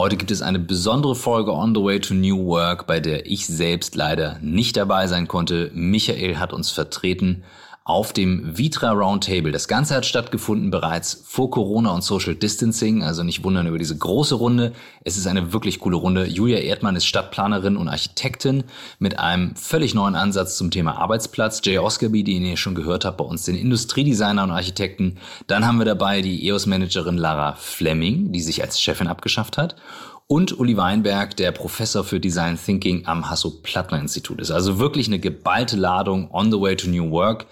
Heute gibt es eine besondere Folge On the Way to New Work, bei der ich selbst leider nicht dabei sein konnte. Michael hat uns vertreten auf dem Vitra Roundtable. Das Ganze hat stattgefunden bereits vor Corona und Social Distancing, also nicht wundern über diese große Runde. Es ist eine wirklich coole Runde. Julia Erdmann ist Stadtplanerin und Architektin mit einem völlig neuen Ansatz zum Thema Arbeitsplatz. Jay Oscarby, den ihr schon gehört habt, bei uns den Industriedesigner und Architekten. Dann haben wir dabei die EOS-Managerin Lara Fleming, die sich als Chefin abgeschafft hat und Uli Weinberg, der Professor für Design Thinking am Hasso-Plattner-Institut ist. Also wirklich eine geballte Ladung on the way to New Work.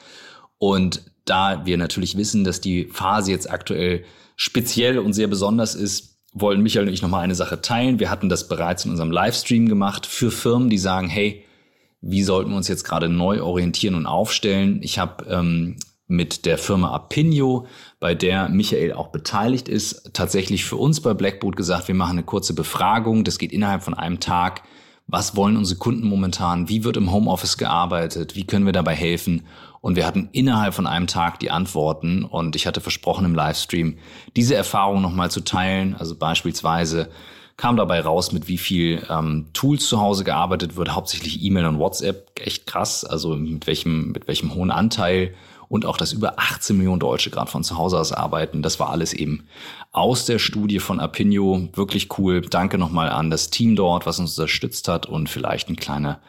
Und da wir natürlich wissen, dass die Phase jetzt aktuell speziell und sehr besonders ist, wollen Michael und ich nochmal eine Sache teilen. Wir hatten das bereits in unserem Livestream gemacht für Firmen, die sagen, hey, wie sollten wir uns jetzt gerade neu orientieren und aufstellen? Ich habe ähm, mit der Firma Apinio, bei der Michael auch beteiligt ist, tatsächlich für uns bei Blackboot gesagt, wir machen eine kurze Befragung. Das geht innerhalb von einem Tag. Was wollen unsere Kunden momentan? Wie wird im Homeoffice gearbeitet? Wie können wir dabei helfen? Und wir hatten innerhalb von einem Tag die Antworten und ich hatte versprochen im Livestream, diese Erfahrung nochmal zu teilen. Also beispielsweise kam dabei raus, mit wie viel ähm, Tools zu Hause gearbeitet wird, hauptsächlich E-Mail und WhatsApp. Echt krass. Also mit welchem, mit welchem hohen Anteil und auch, dass über 18 Millionen Deutsche gerade von zu Hause aus arbeiten. Das war alles eben aus der Studie von Apinio. Wirklich cool. Danke nochmal an das Team dort, was uns unterstützt hat und vielleicht ein kleiner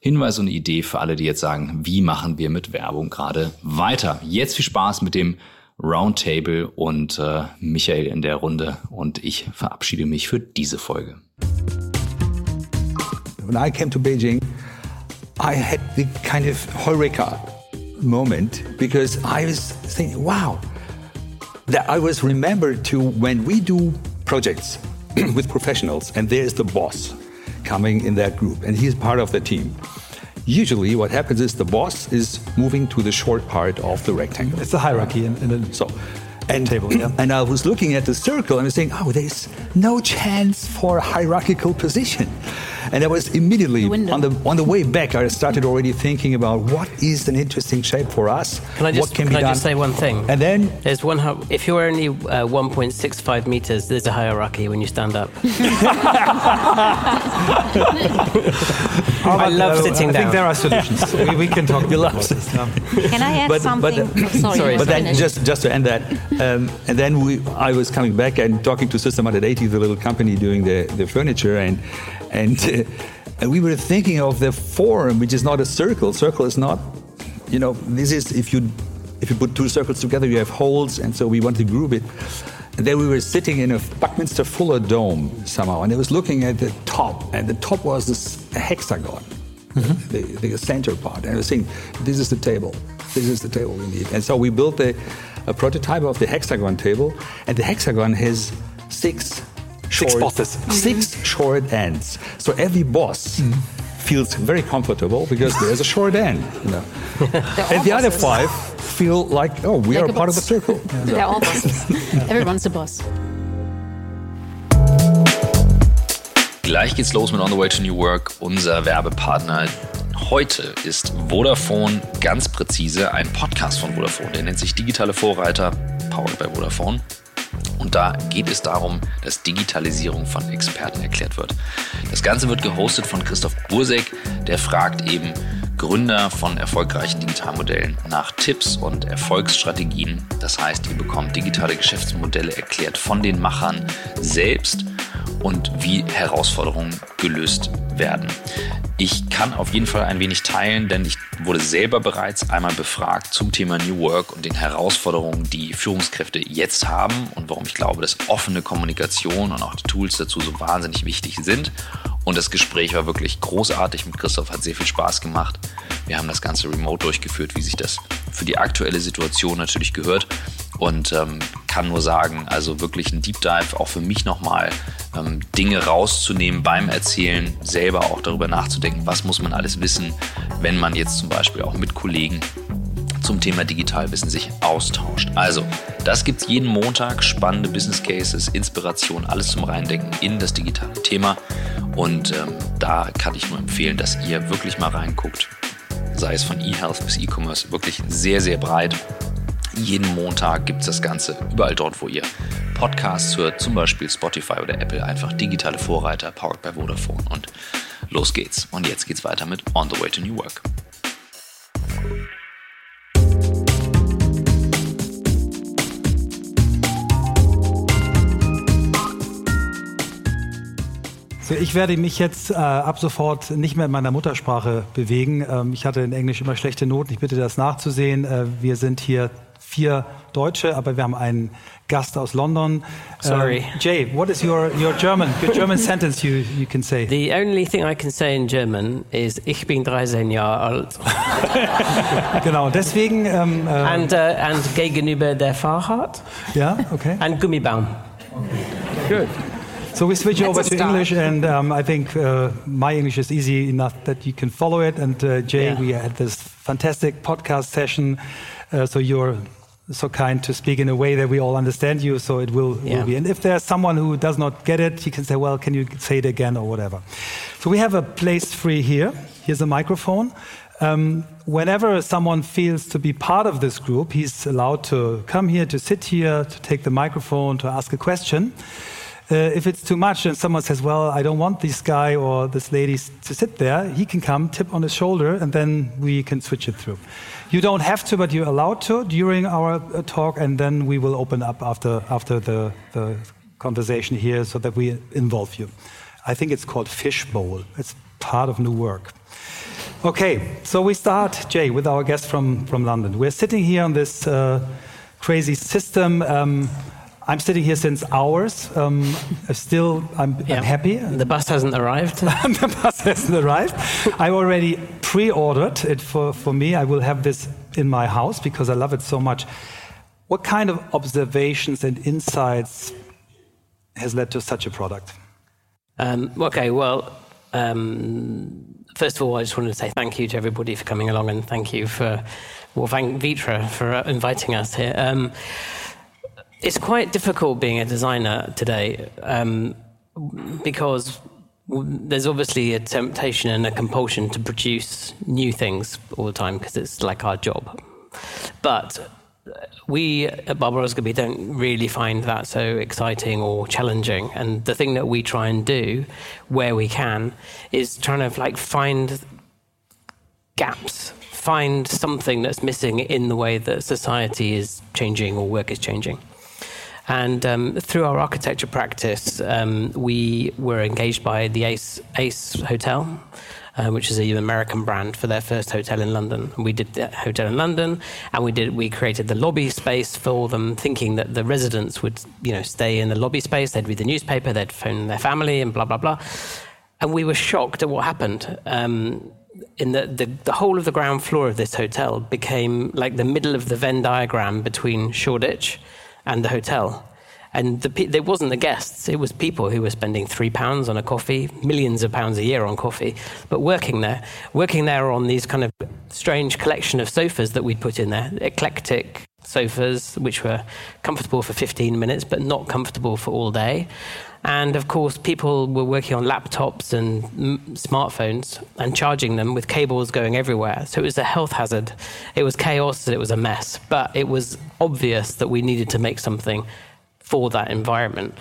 Hinweis und Idee für alle, die jetzt sagen, wie machen wir mit Werbung gerade weiter. Jetzt viel Spaß mit dem Roundtable und äh, Michael in der Runde und ich verabschiede mich für diese Folge. When I came to Beijing, I had the kind of Heureka moment because I was thinking, wow, that I was remembered to when we do projects with professionals and there's the boss coming in that group and he's part of the team. Usually, what happens is the boss is moving to the short part of the rectangle. It's the hierarchy in, in a so, and, table. Yeah. And I was looking at the circle and I was saying, oh, there's no chance for a hierarchical position. And I was immediately the on the on the way back. I started already thinking about what is an interesting shape for us. Can I just what can, can be I done. just say one thing? And then There's one. If you're only uh, 1.65 meters, there's a hierarchy when you stand up. I love sitting I down. think there are solutions. we, we can talk about this. Um, Can I add But- something? but, Oh, sorry, Sorry, but then finished. just just to end that, um, and then we, I was coming back and talking to System 180, the little company doing the, the furniture, and and, uh, and we were thinking of the form, which is not a circle. Circle is not, you know, this is if you if you put two circles together, you have holes, and so we want to group it. And then we were sitting in a Buckminster Fuller dome somehow, and I was looking at the top, and the top was this a hexagon, mm-hmm. the, the center part. And I was saying, this is the table. This is the table we need. And so we built a, a prototype of the hexagon table, and the hexagon has six short, bosses. six mm-hmm. short ends. So every boss mm-hmm. Feels very comfortable because there's a short end. You know. and the other five feel like, oh, we Like are a part of the boss. circle. They're all bosses. Everyone's a boss. Gleich geht's los mit On the Way to New Work. Unser Werbepartner heute ist Vodafone ganz präzise, ein Podcast von Vodafone. Der nennt sich Digitale Vorreiter, powered by Vodafone. Und da geht es darum, dass Digitalisierung von Experten erklärt wird. Das Ganze wird gehostet von Christoph Bursek, der fragt eben Gründer von erfolgreichen Digitalmodellen nach Tipps und Erfolgsstrategien. Das heißt, ihr bekommt digitale Geschäftsmodelle erklärt von den Machern selbst und wie Herausforderungen gelöst werden. Ich kann auf jeden Fall ein wenig teilen, denn ich wurde selber bereits einmal befragt zum Thema New Work und den Herausforderungen, die Führungskräfte jetzt haben und warum ich glaube, dass offene Kommunikation und auch die Tools dazu so wahnsinnig wichtig sind. Und das Gespräch war wirklich großartig mit Christoph, hat sehr viel Spaß gemacht. Wir haben das Ganze remote durchgeführt, wie sich das für die aktuelle Situation natürlich gehört. Und ähm, kann nur sagen, also wirklich ein Deep Dive, auch für mich nochmal, ähm, Dinge rauszunehmen beim Erzählen, selber auch darüber nachzudenken, was muss man alles wissen, wenn man jetzt zum Beispiel auch mit Kollegen zum Thema Digitalwissen sich austauscht. Also, das gibt's jeden Montag, spannende Business Cases, Inspiration, alles zum Reindenken in das digitale Thema. Und ähm, da kann ich nur empfehlen, dass ihr wirklich mal reinguckt, sei es von E-Health bis E-Commerce, wirklich sehr, sehr breit. Jeden Montag gibt's das Ganze überall dort, wo ihr Podcasts hört, zum Beispiel Spotify oder Apple, einfach digitale Vorreiter, powered by Vodafone. Und los geht's. Und jetzt geht's weiter mit On the Way to New Work. Ich werde mich jetzt äh, ab sofort nicht mehr in meiner Muttersprache bewegen. Ähm, ich hatte in Englisch immer schlechte Noten. Ich bitte das nachzusehen. Äh, wir sind hier vier Deutsche, aber wir haben einen Gast aus London. Sorry. Um, Jay, what is your, your German, your German sentence you, you can say? The only thing I can say in German is Ich bin 13 Jahre alt. genau, deswegen. Ähm, äh, and, uh, and gegenüber der Fahrrad. Ja, okay. And Gummibaum. Good. So we switch That's over to start. English, and um, I think uh, my English is easy enough that you can follow it. And uh, Jay, Yeah. we had this fantastic podcast session, uh, so you're so kind to speak in a way that we all understand you. So it will, Yeah. will be. And if there's someone who does not get it, he can say, "Well, can you say it again or whatever?" So we have a place free here. Here's a microphone. Um, whenever someone feels to be part of this group, he's allowed to come here, to sit here, to take the microphone, to ask a question. Uh, if it's too much and someone says, Well, I don't want this guy or this lady to sit there, he can come, tip on his shoulder, and then we can switch it through. You don't have to, but you're allowed to during our uh, talk, and then we will open up after, after the, the conversation here so that we involve you. I think it's called Fishbowl, it's part of new work. Okay, so we start, Jay, with our guest from, from London. We're sitting here on this uh, crazy system. Um, I'm sitting here since hours. Um, still, I'm, Yeah. I'm happy. The bus hasn't arrived. the bus hasn't arrived. I already pre-ordered it for, for me. I will have this in my house because I love it so much. What kind of observations and insights has led to such a product? Um, okay, well, um, first of all, I just wanted to say thank you to everybody for coming along and thank you for, well, thank Vitra for uh, inviting us here. It's quite difficult being a designer today um, because there's obviously a temptation and a compulsion to produce new things all the time because it's like our job. But we at Barber Osgerby don't really find that so exciting or challenging. And the thing that we try and do, where we can, is trying to like find gaps, find something that's missing in the way that society is changing or work is changing. And um, through our architecture practice, um, we were engaged by the Ace, Ace Hotel, uh, which is an American brand for their first hotel in London. We did that hotel in London, and we did we created the lobby space for them, thinking that the residents would you know stay in the lobby space, they'd read the newspaper, they'd phone their family, and blah blah blah. And we were shocked at what happened. Um, in the, the, the whole of the ground floor of this hotel became like the middle of the Venn diagram between Shoreditch and the hotel. And the, it wasn't the guests, it was people who were spending three pounds on a coffee, millions of pounds a year on coffee, but working there. Working there on these kind of strange collection of sofas that we'd put in there, eclectic sofas, which were comfortable for 15 minutes, but not comfortable for all day. And of course, people were working on laptops and mm, smartphones and charging them with cables going everywhere. So it was a health hazard. It was chaos it was a mess. But it was obvious that we needed to make something for that environment.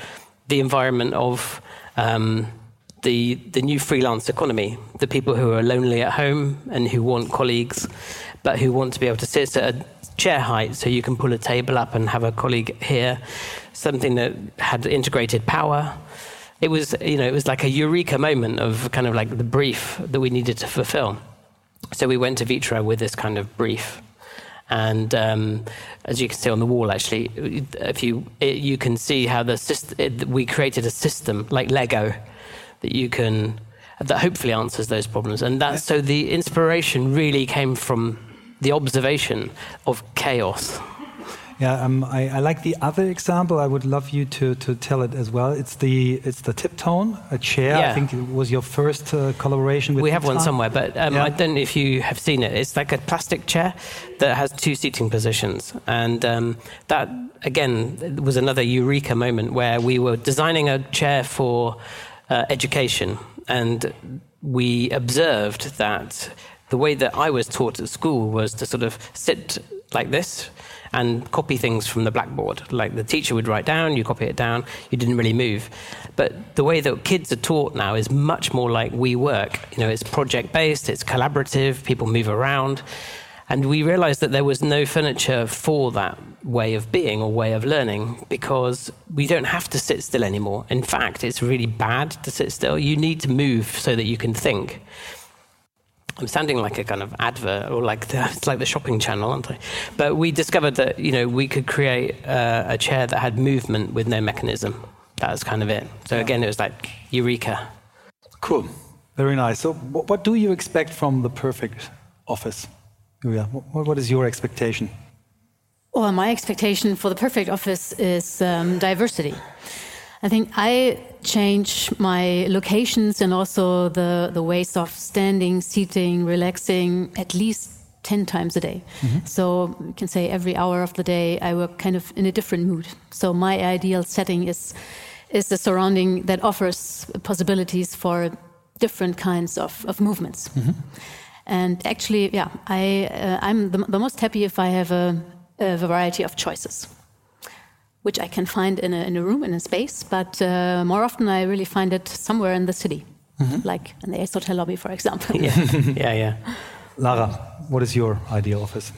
The environment of um, the, the new freelance economy, the people who are lonely at home and who want colleagues, but who want to be able to sit at a chair height so you can pull a table up and have a colleague here, something that had integrated power. It was, you know, it was like a eureka moment of kind of like the brief that we needed to fulfill. So we went to Vitra with this kind of brief. And um, as you can see on the wall, actually, if you it, you can see how the syst- it, we created a system like Lego that you can that hopefully answers those problems. And that so the inspiration really came from the observation of chaos. Yeah, um, I, I like the other example. I would love you to, to tell it as well. It's the it's the Tip Ton, a chair. I think it was your first uh, collaboration with. We have one somewhere, but um, Yeah. I don't know if you have seen it. It's like a plastic chair that has two seating positions. And um, that, again, was another eureka moment where we were designing a chair for uh, education. And we observed that the way that I was taught at school was to sort of sit like this and copy things from the blackboard. Like the teacher would write down, you copy it down, you didn't really move. But the way that kids are taught now is much more like we work. You know, it's project based, it's collaborative, people move around. And we realized that there was no furniture for that way of being or way of learning because we don't have to sit still anymore. In fact, it's really bad to sit still. You need to move so that you can think. I'm sounding like a kind of advert or like the, it's like the shopping channel, aren't I? But we discovered that you know we could create uh, a chair that had movement with no mechanism. That was kind of it. So again, it was like eureka. Cool, very nice. So, what, what do you expect from the perfect office? Julia, what, what is your expectation? Well, my expectation for the perfect office is um, diversity. I think I change my locations and also the, the ways of standing, seating, relaxing at least 10 times a day. Mm -hmm. So you can say every hour of the day I work kind of in a different mood. So my ideal setting is is a surrounding that offers possibilities for different kinds of, of movements. Mm -hmm. And actually, yeah, I, uh, I'm the, the, most happy if I have a, a, variety of choices, which I can find in a, in a room, in a space, but uh, more often I really find it somewhere in the city, mm -hmm. like in the Ace Hotel lobby, for example. yeah, yeah, yeah. Lara, what is your ideal office?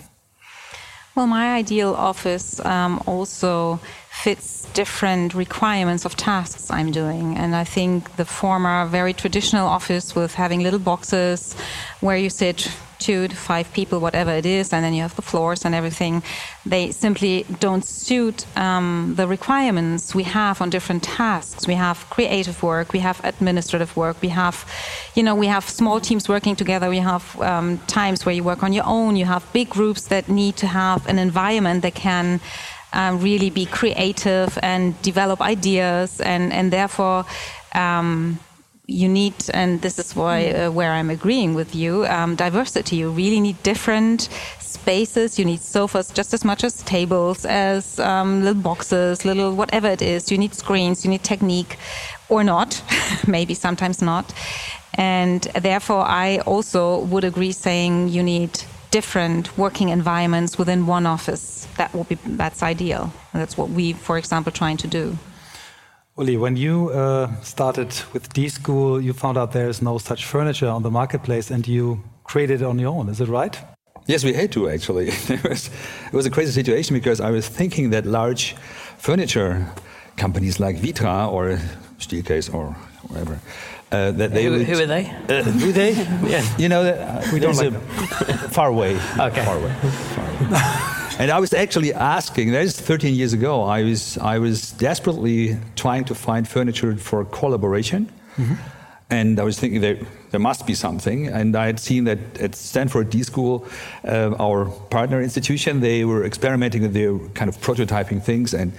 Well, my ideal office um, also fits different requirements of tasks I'm doing. And I think the former very traditional office with having little boxes where you sit two to five people, whatever it is, and then you have the floors and everything, they simply don't suit um, the requirements we have on different tasks. We have creative work, we have administrative work, we have, you know, we have small teams working together, we have um, times where you work on your own, you have big groups that need to have an environment that can um, really be creative and develop ideas, and and therefore. Um, you need, and this is why uh, where I'm agreeing with you, um, diversity. You really need different spaces. You need sofas just as much as tables, as um, little boxes, little whatever it is. You need screens. You need technique, or not, maybe sometimes not. And therefore, I also would agree saying you need different working environments within one office. That will be that's ideal. And that's what we, for example, trying to do. Uli, when you uh, started with D School, you found out there is no such furniture on the marketplace, and you created it on your own. Is it right? Yes, we had to actually. it, was, it was a crazy situation because I was thinking that large furniture companies like Vitra or Steelcase or whatever uh, that they who, would, who are they? Uh, who they? yeah. You know, uh, we don't like far away. Okay. Far away. Far away. and I was actually asking. That is 13 years ago. I was I was desperately trying to find furniture for collaboration. Mm-hmm. And I was thinking that there must be something. And I had seen that at Stanford D School, uh, our partner institution, they were experimenting with their kind of prototyping things. And,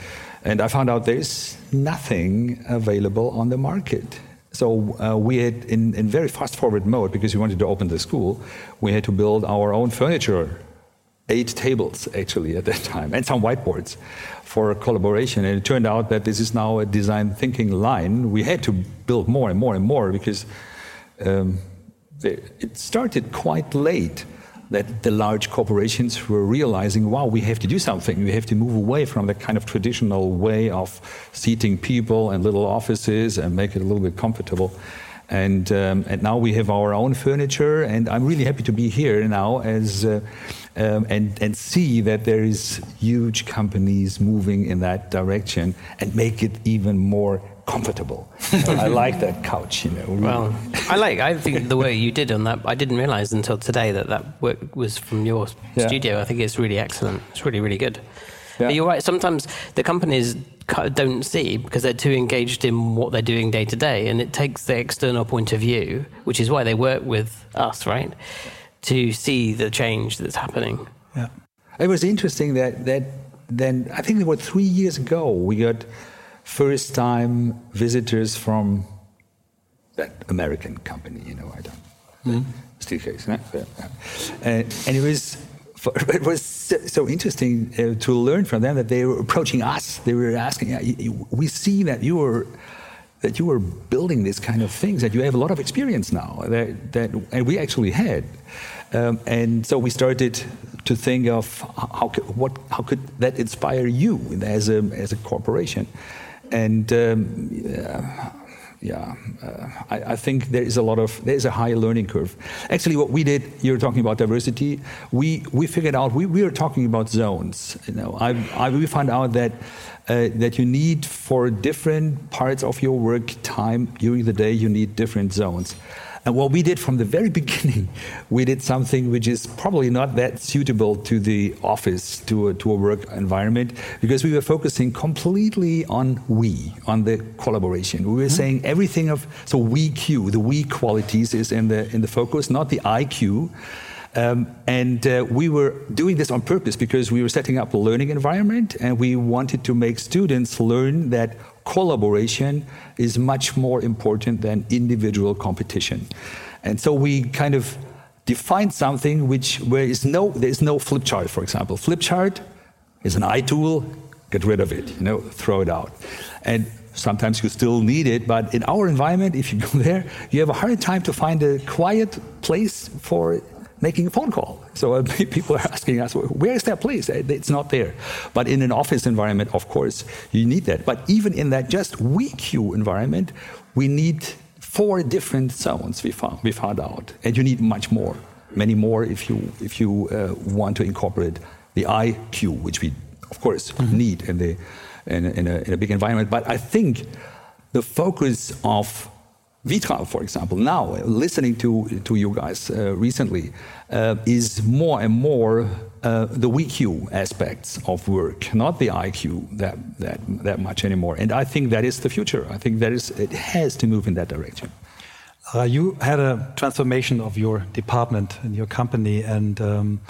and I found out there's nothing available on the market. So uh, we had, in, in very fast forward mode, because we wanted to open the school, we had to build our own furniture, eight tables actually at that time, and some whiteboards for collaboration. And it turned out that this is now a design thinking line. We had to build more and more and more because um, it started quite late that the large corporations were realizing, wow, we have to do something. We have to move away from the kind of traditional way of seating people in little offices and make it a little bit comfortable. And, um, and now we have our own furniture, and I'm really happy to be here now as, uh, um, and, and see that there is huge companies moving in that direction and make it even more comfortable. I like that couch, you know. Well, I like. I think the way you did on that. I didn't realize until today that that work was from your yeah. studio. I think it's really excellent. It's really, really good. Yeah. You're right. Sometimes the companies don't see because they're too engaged in what they're doing day to day, and it takes the external point of view, which is why they work with us, right, to see the change that's happening. Yeah, it was interesting that that then I think it was three years ago we got first time visitors from that American company, you know, I don't. Mm. Steelcase, no? yeah. and, and it was it was so interesting uh, to learn from them that they were approaching us. They were asking, "We see that you were that you were building this kind of things. That you have a lot of experience now. That, that and we actually had." Um, and so we started to think of how could, what, how could that inspire you as a, as a corporation. And um, yeah, uh, I, I, think there is a lot of there is a high learning curve. Actually, what we did, you're talking about diversity. We we figured out we, we were talking about zones. You know, I, I we found out that uh, that you need for different parts of your work time during the day, you need different zones. And what we did from the very beginning, we did something which is probably not that suitable to the office, to a, to a work environment, because we were focusing completely on we, on the collaboration. We were mm-hmm. saying everything of, so we Q, the we qualities is in the, in the focus, not the IQ. Um, and uh, we were doing this on purpose because we were setting up a learning environment and we wanted to make students learn that collaboration is much more important than individual competition. And so we kind of defined something which where is no there is no flip chart, for example. Flip chart is an eye tool, get rid of it, you know, throw it out. And sometimes you still need it, but in our environment, if you go there, you have a hard time to find a quiet place for making a phone call. So uh, people are asking us, where is that place? Uh, it's not there. But in an office environment, of course, you need that. But even in that just WeQ environment, we need four different zones we found, we found out. And you need much more, many more if you, if you uh, want to incorporate the IQ, which we, of course, mm-hmm. need in, the, in, in, a, in a big environment. But I think the focus of Vitra, for example, now listening to, to you guys uh, recently, uh, is more and more uh, the WeQ aspects of work, not the IQ that, that, that much anymore. And I think that is the future. I think that is, it has to move in that direction. Uh, you had a transformation of your department and your company, and um,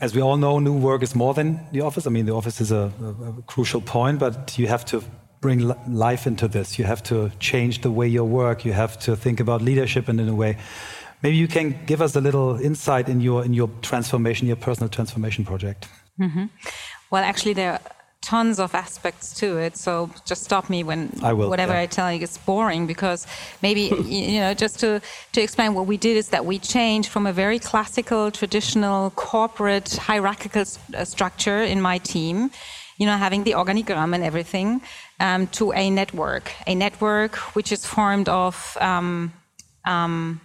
as we all know, new work is more than the office. I mean, the office is a, a, a crucial point, but you have to bring life into this. You have to change the way you work. You have to think about leadership in a way. Maybe you can give us a little insight in your in your transformation, your personal transformation project. Mm -hmm. Well, actually, there are tons of aspects to it. So just stop me when I will, whatever yeah. I tell you gets boring because maybe you know just to to explain what we did is that we changed from a very classical, traditional, corporate, hierarchical st structure in my team you know, having the organigram and everything, um, to a network, a network which is formed of um, um,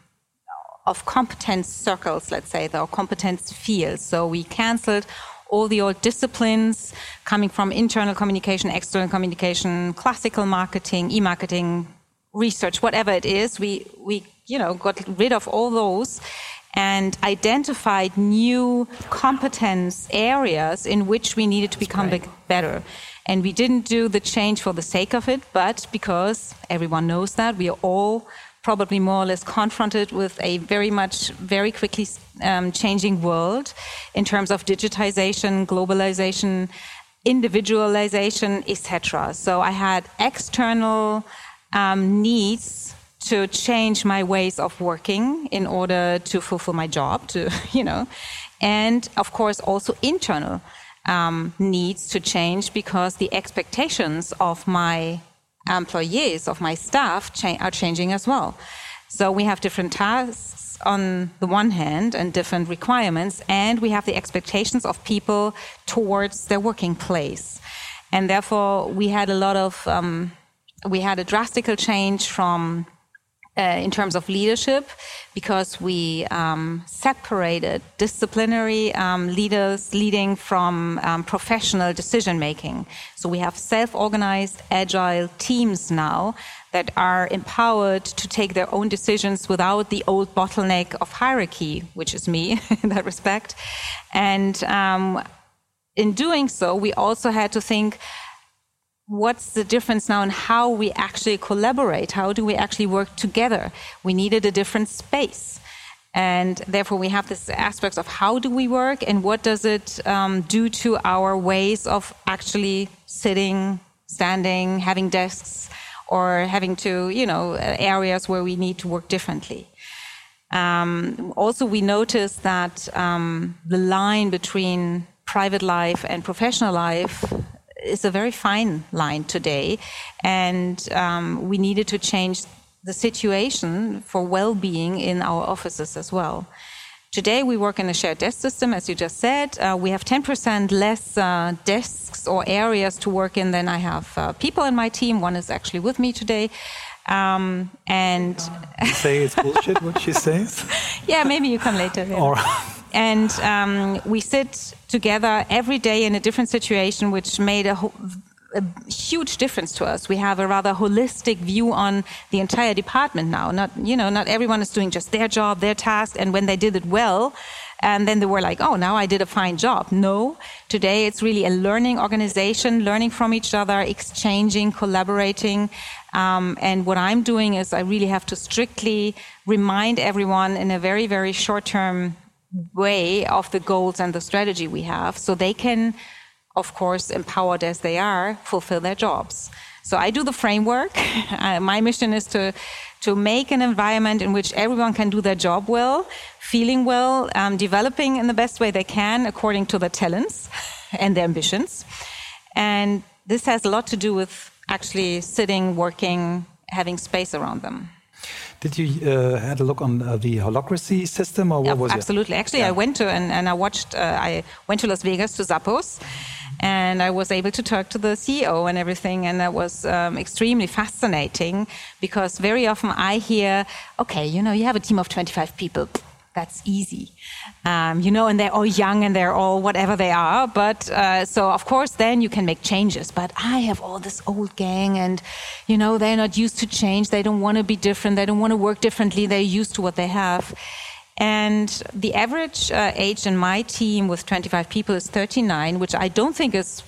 of competence circles, let's say, or competence fields. So we cancelled all the old disciplines coming from internal communication, external communication, classical marketing, e-marketing, research, whatever it is. We we you know got rid of all those and identified new competence areas in which we needed to become better. And we didn't do the change for the sake of it, but because everyone knows that we are all probably more or less confronted with a very much, very quickly um, changing world in terms of digitization, globalization, individualization, etc. So I had external um, needs to change my ways of working in order to fulfill my job, to, you know, and of course also internal um, needs to change because the expectations of my employees, of my staff, cha- are changing as well. So we have different tasks on the one hand and different requirements, and we have the expectations of people towards their working place. And therefore, we had a lot of, um, we had a drastic change from uh, in terms of leadership because we um, separated disciplinary um, leaders leading from um, professional decision making. So we have self organized, agile teams now that are empowered to take their own decisions without the old bottleneck of hierarchy, which is me in that respect. And um, in doing so, we also had to think what's the difference now in how we actually collaborate? How do we actually work together? We needed a different space. And therefore, we have this aspect of how do we work and what does it um, do to our ways of actually sitting, standing, having desks, or having to, you know, areas where we need to work differently. Um, also, we noticed that um, the line between private life and professional life is a very fine line today, and um, we needed to change the situation for well-being in our offices as well Today, we work in a shared desk system, as you just said. Uh, we have 10% less uh, desks or areas to work in than I have uh, people in my team. One is actually with me today. Um, and say it's bullshit what she says. yeah, maybe you come later. Yeah. Or and um, we sit together every day in a different situation, which made a, a, huge difference to us. We have a rather holistic view on the entire department now. Not you know, not everyone is doing just their job, their task, and when they did it well. And then they were like, oh, now I did a fine job. No, today it's really a learning organization, learning from each other, exchanging, collaborating, um, and what I'm doing is I really have to strictly remind everyone in a very, very short term way of the goals and the strategy we have so they can, of course, empowered as they are, fulfill their jobs. So I do the framework. My mission is to to make an environment in which everyone can do their job well, feeling well, um, developing in the best way they can according to their talents and their ambitions. And this has a lot to do with actually sitting, working, having space around them. Did you uh, had a look on uh, the holacracy system, or what was absolutely. it? Absolutely. Actually, yeah. I went to and, and I watched. Uh, I went to Las Vegas to Zappos, and I was able to talk to the CEO and everything, and that was um, extremely fascinating because very often I hear, okay, you know, you have a team of 25 people that's easy. Um, you know, and they're all young and they're all whatever they are. But uh, so, of course, then you can make changes. But I have all this old gang, and, you know, they're not used to change. They don't want to be different. They don't want to work differently. They're used to what they have. And the average uh, age in my team with 25 people is 39, which I don't think is,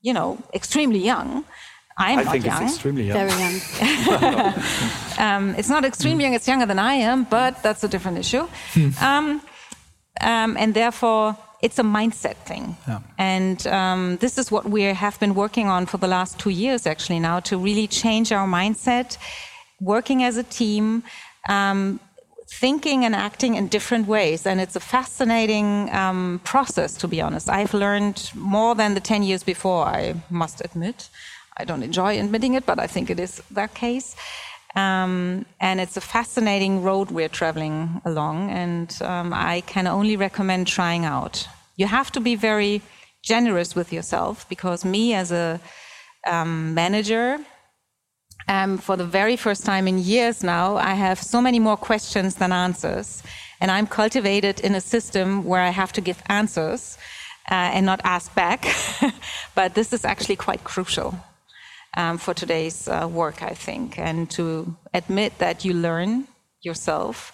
you know, extremely young. I'm I not think young. it's extremely young. Very young. um, it's not extremely young, it's younger than I am, but that's a different issue. Hmm. um, um, and therefore, it's a mindset thing. Yeah. And um, this is what we have been working on for the last two years, actually, now to really change our mindset, working as a team. Um, thinking and acting in different ways. And it's a fascinating um, process, to be honest. I've learned more than the 10 years before, I must admit. I don't enjoy admitting it, but I think it is that case. Um, and it's a fascinating road we're traveling along, and um, I can only recommend trying out. You have to be very generous with yourself because me, as a um, manager, um, for the very first time in years now, I have so many more questions than answers, and I'm cultivated in a system where I have to give answers uh, and not ask back. but this is actually quite crucial um, for today's uh, work, I think, and to admit that you learn yourself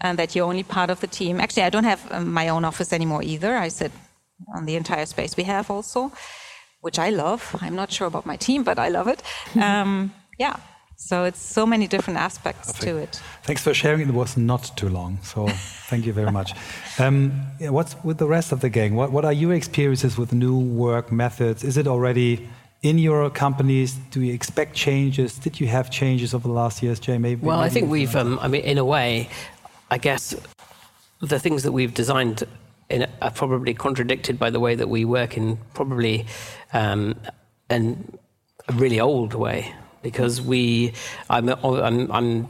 and that you're only part of the team. Actually, I don't have um, my own office anymore either. I sit on the entire space we have also, which I love. I'm not sure about my team, but I love it. Um, yeah. So it's so many different aspects to it. Thanks for sharing. It was not too long, so thank you very much. Um, yeah, what's with the rest of the gang? What, what are your experiences with new work methods? Is it already in your companies? Do you expect changes? Did you have changes over the last years, Jay? Maybe. Well, maybe I think we've. Um, I mean, in a way, I guess the things that we've designed in, are probably contradicted by the way that we work in probably um, an, a really old way because we I'm, I'm, I'm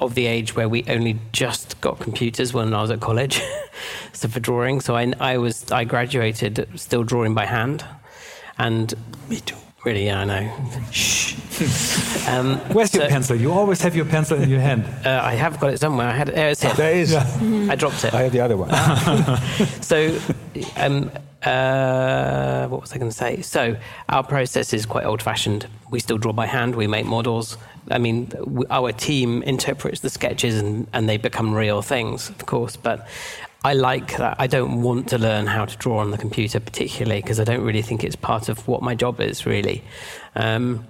of the age where we only just got computers when I was at college so for drawing so I, I was I graduated still drawing by hand and me too Really, yeah, I know. Shh. Um, Where's so, your pencil? You always have your pencil in your hand. Uh, I have got it somewhere. I had it. There, it's here. There is. I dropped it. I have the other one. so, um, uh, what was I going to say? So, our process is quite old-fashioned. We still draw by hand. We make models. I mean, our team interprets the sketches and, and they become real things, of course. But I like that. I don't want to learn how to draw on the computer particularly because I don't really think it's part of what my job is really. Um,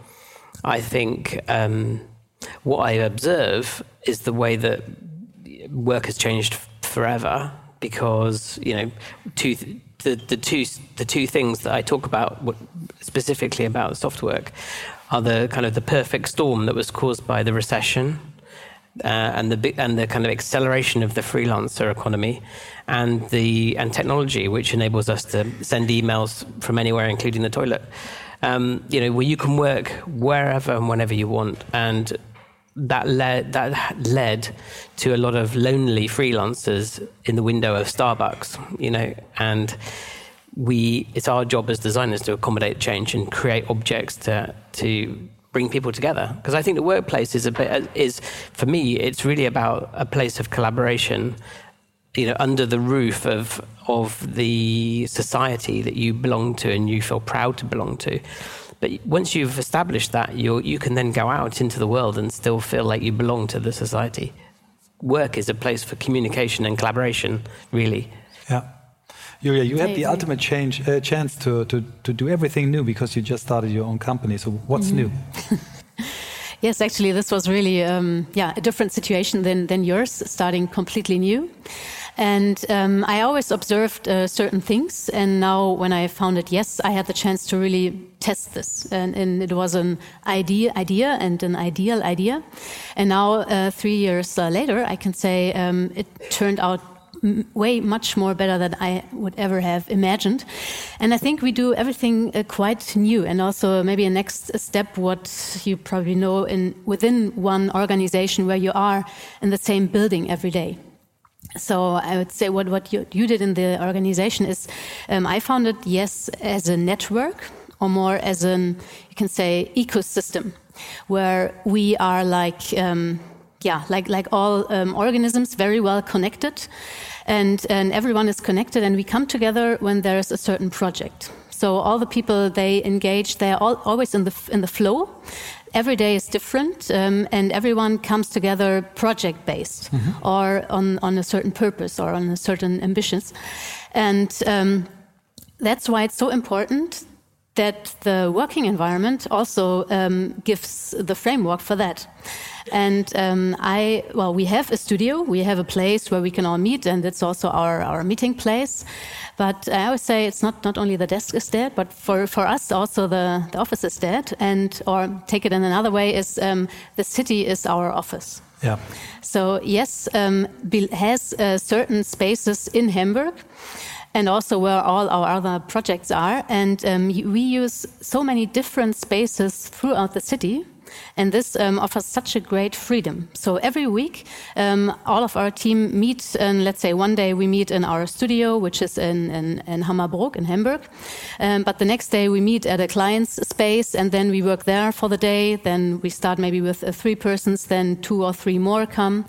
I think um, what I observe is the way that work has changed forever because you know two the, the two the two things that I talk about specifically about soft work are the kind of the perfect storm that was caused by the recession uh, and the and the kind of acceleration of the freelancer economy, and the and technology, which enables us to send emails from anywhere, including the toilet. Um, you know, where you can work wherever and whenever you want, and that led that led to a lot of lonely freelancers in the window of Starbucks, you know, and we it's our job as designers to accommodate change and create objects to to bring people together because I think the workplace is a bit is for me it's really about a place of collaboration you know under the roof of of the society that you belong to and you feel proud to belong to but once you've established that, you you can then go out into the world and still feel like you belong to the society. Work is a place for communication and collaboration, really. Julia, you had the ultimate change, uh, chance to, to, to do everything new because you just started your own company. So, what's mm -hmm. new? yes, actually, this was really um, yeah a different situation than than yours, starting completely new. And um, I always observed uh, certain things. And now, when I founded Yes, I had the chance to really test this. And, and it was an idea, idea and an ideal idea. And now, uh, three years uh, later, I can say um, it turned out way much more better than I would ever have imagined. And I think we do everything uh, quite new and also maybe a next step what you probably know in within one organization where you are in the same building every day. So I would say what, what you, you did in the organization is um, I found it, yes, as a network or more as an, you can say, ecosystem where we are like, um, yeah, like, like all um, organisms, very well connected. And, and everyone is connected, and we come together when there's a certain project. So all the people they engage, they're all, always in the in the flow, every day is different um, and everyone comes together project based mm -hmm. or on, on a certain purpose or on a certain ambitions and um, that's why it's so important that the working environment also um, gives the framework for that and um, I, well, we have a studio, we have a place where we can all meet, and it's also our, our meeting place. But I always say it's not, not only the desk is dead, but for, for us also the, the office is dead. And, or take it in another way, is um, the city is our office. Yeah. So, yes, um, has uh, certain spaces in Hamburg and also where all our other projects are. And um, we use so many different spaces throughout the city and this um, offers such a great freedom. So every week, um, all of our team meet, and let's say one day we meet in our studio, which is in, in, in Hammerbrook in Hamburg. Um, but the next day we meet at a client's space, and then we work there for the day. Then we start maybe with uh, three persons, then two or three more come.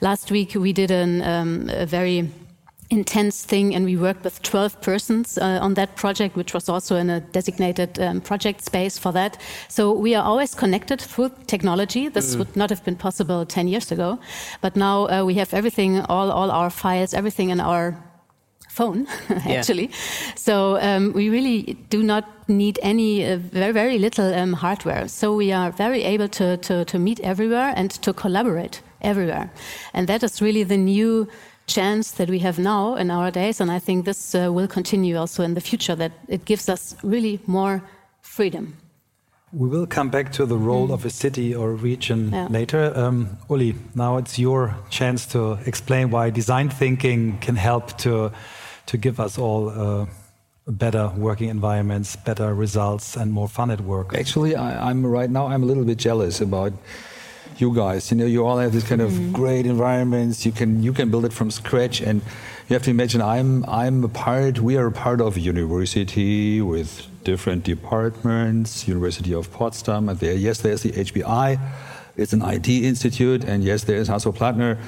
Last week we did an, um, a very intense thing, and we worked with 12 persons uh, on that project, which was also in a designated um, project space for that. So we are always connected through technology. This mm. would not have been possible 10 years ago, but now uh, we have everything, all, all our files, everything in our phone, actually. Yeah. So um, we really do not need any uh, very, very little um, hardware. So we are very able to, to, to meet everywhere and to collaborate everywhere. And that is really the new chance that we have now in our days, and I think this uh, will continue also in the future, that it gives us really more freedom. We will come back to the role mm. of a city or a region yeah. later. Um, Uli, now it's your chance to explain why design thinking can help to, to give us all uh, better working environments, better results, and more fun at work. Actually, I, I'm right now, I'm a little bit jealous about you guys. You know, you all have this kind of mm. great environments. You can you can build it from scratch, and you have to imagine I'm I'm a part. We are a part of a university with different departments. University of Potsdam. And there, yes, there's the HPI. It's an IT institute, and yes, there is Hasso Plattner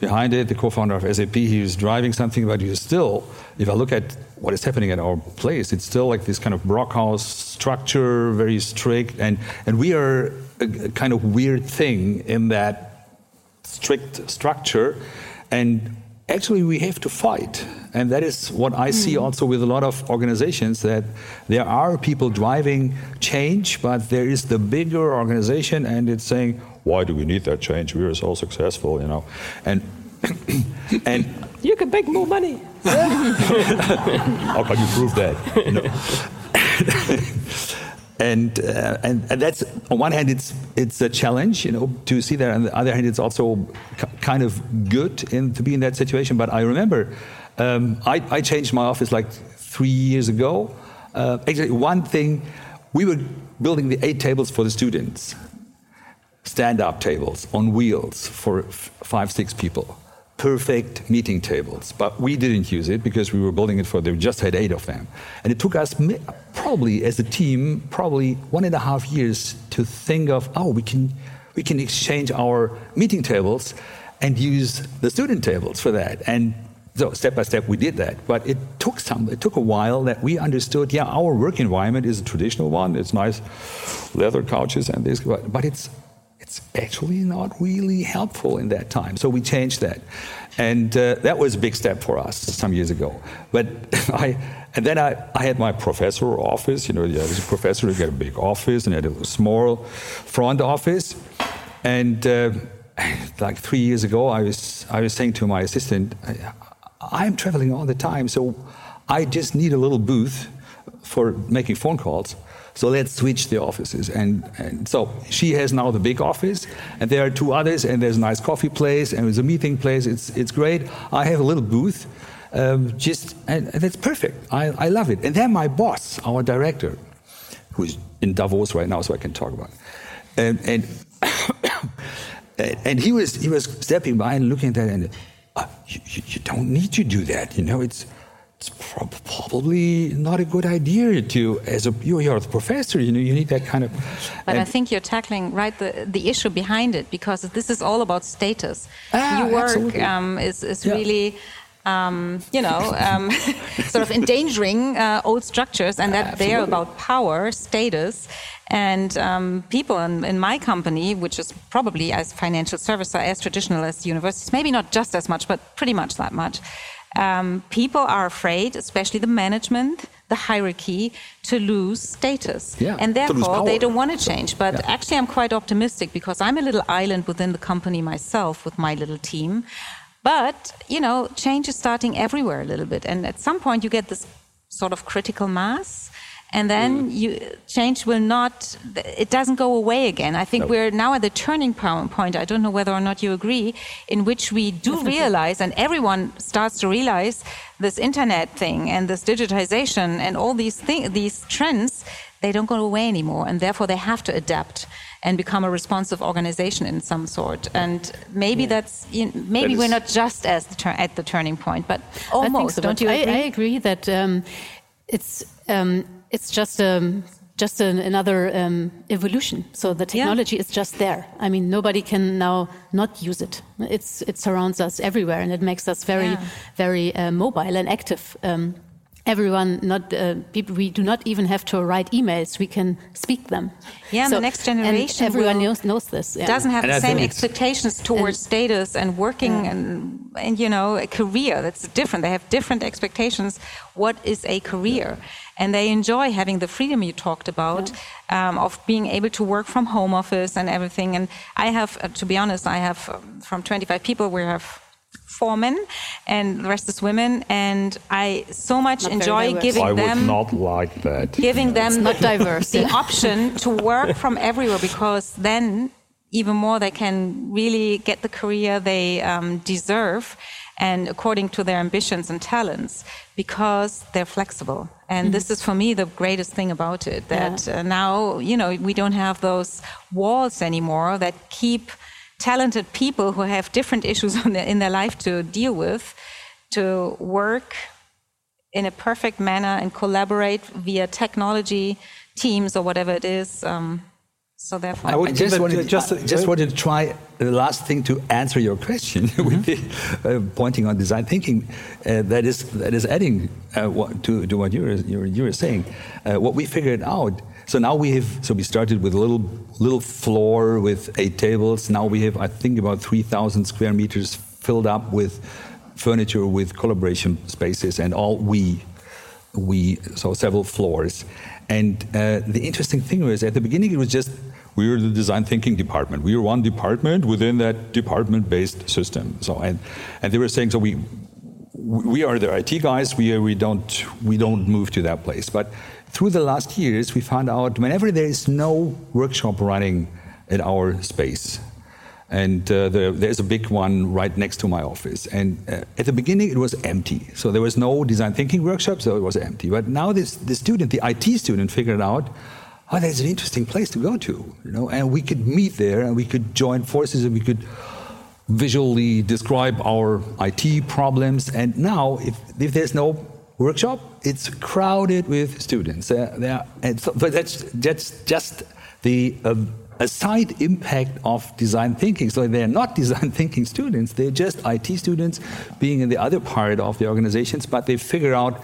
behind it, the co-founder of SAP. He is driving something, but you still, if I look at what is happening at our place, it's still like this kind of Brockhaus structure, very strict, and and we are a, kind of weird thing in that strict structure. And actually, we have to fight. And that is what I see mm. also with a lot of organizations that there are people driving change, but there is the bigger organization, and it's saying, why do we need that change? We are so successful, you know. And and you can make more money. How can you prove that? No. and, uh, and and that's on one hand it's it's a challenge you know to see that. On the other hand it's also kind of good in to be in that situation. But I remember um, I, I, changed my office like three years ago. Uh, actually one thing we were building the eight tables for the students. Stand-up tables on wheels for five, six people. Perfect meeting tables, but we didn't use it because we were building it for. They just had eight of them, and it took us probably as a team probably one and a half years to think of oh we can we can exchange our meeting tables and use the student tables for that. And so step by step we did that. But it took some it took a while that we understood yeah our work environment is a traditional one. It's nice leather couches and this but it's it's actually not really helpful in that time. So we changed that. And uh, that was a big step for us some years ago. But i and then I, I had my professor office you know yeah, as a professor you get a big office and I had a small front office. And uh, like three years ago i was i was saying to my assistant I'm traveling all the time, so I just need a little booth for making phone calls. So let's switch the offices. And, and, so she has now the big office, and there are two others, and there's a nice coffee place, and there's a meeting place. It's, it's great. I have a little booth, um, just, and, and that's perfect. I, I love it. And then my boss, our director, who's in Davos right now, so I can talk about it. And, and, and he, was, he was stepping by and looking at that, and uh, you, you, don't need to do that. You know, it's it's probably not a good idea to, as a you're a professor, you know, you need that kind of. But I think you're tackling right the the issue behind it because this is all about status. Ah, Your work um, is is yeah. really. Um, you know, um, sort of endangering uh, old structures, and that Absolutely. they're about power, status, and um, people in, in, my company, which is probably as financial service, are as traditional as universities, maybe not just as much, but pretty much that much. Um, people are afraid, especially the management, the hierarchy, to lose status. Yeah, and therefore, they don't want to change. But yeah. actually, I'm quite optimistic because I'm a little island within the company myself with my little team. But, you know, change is starting everywhere a little bit. And at some point, you get this sort of critical mass and then mm. you, change will not it doesn't go away again i think nope. we're now at the turning point i don't know whether or not you agree in which we do Definitely. realize and everyone starts to realize this internet thing and this digitization and all these things these trends they don't go away anymore and therefore they have to adapt and become a responsive organization in some sort. And maybe yeah. that's you know, maybe that we're not just as the at the turning point, but almost. So, don't you agree? I, I agree that um, it's um, it's just um, just an, another um, evolution. So the technology yeah. is just there. I mean, nobody can now not use it. It's it surrounds us everywhere, and it makes us very, yeah. very uh, mobile and active. Um, everyone, not uh, people, we do not even have to write emails. We can speak them. Yeah, so, the next generation. everyone knows, knows this. Yeah. Doesn't have and the I same expectations towards status and working and and you know a career. That's different. They have different expectations. What is a career? and they enjoy having the freedom you talked about yeah. um, of being able to work from home office and everything. And I have, uh, to be honest, I have um, from 25 people, we have four men, and the rest is women. And I so much not enjoy giving I them. I would not like that. Giving them not diverse. the option to work from everywhere because then even more they can really get the career they um, deserve and according to their ambitions and talents because they're flexible. And mm-hmm. this is for me the greatest thing about it that yeah. uh, now, you know, we don't have those walls anymore that keep talented people who have different issues their, in their life to deal with to work in a perfect manner and collaborate via technology, teams, or whatever it is. Um, so therefore, I would just wanted, just, uh, just wanted to try the last thing to answer your question mm-hmm. with the, uh, pointing on design thinking. Uh, that is that is adding uh, what, to, to what you were, you were, you were saying. Uh, what we figured out. So now we have. So we started with a little little floor with eight tables. Now we have, I think, about three thousand square meters filled up with furniture, with collaboration spaces, and all we we so several floors. And uh, the interesting thing was at the beginning it was just we were the design thinking department. We were one department within that department-based system. So and and they were saying so we we are the IT guys. We we don't we don't move to that place. But through the last years, we found out whenever there is no workshop running at our space, and uh, the, there's a big one right next to my office. And uh, at the beginning, it was empty, so there was no design thinking workshop, so it was empty. But now this the student, the IT student, figured out oh, there's an interesting place to go to, you know, and we could meet there and we could join forces and we could visually describe our IT problems. And now, if, if there's no workshop, it's crowded with students. Uh, there, and so, but that's, that's just the uh, a side impact of design thinking. So they're not design thinking students, they're just IT students being in the other part of the organizations, but they figure out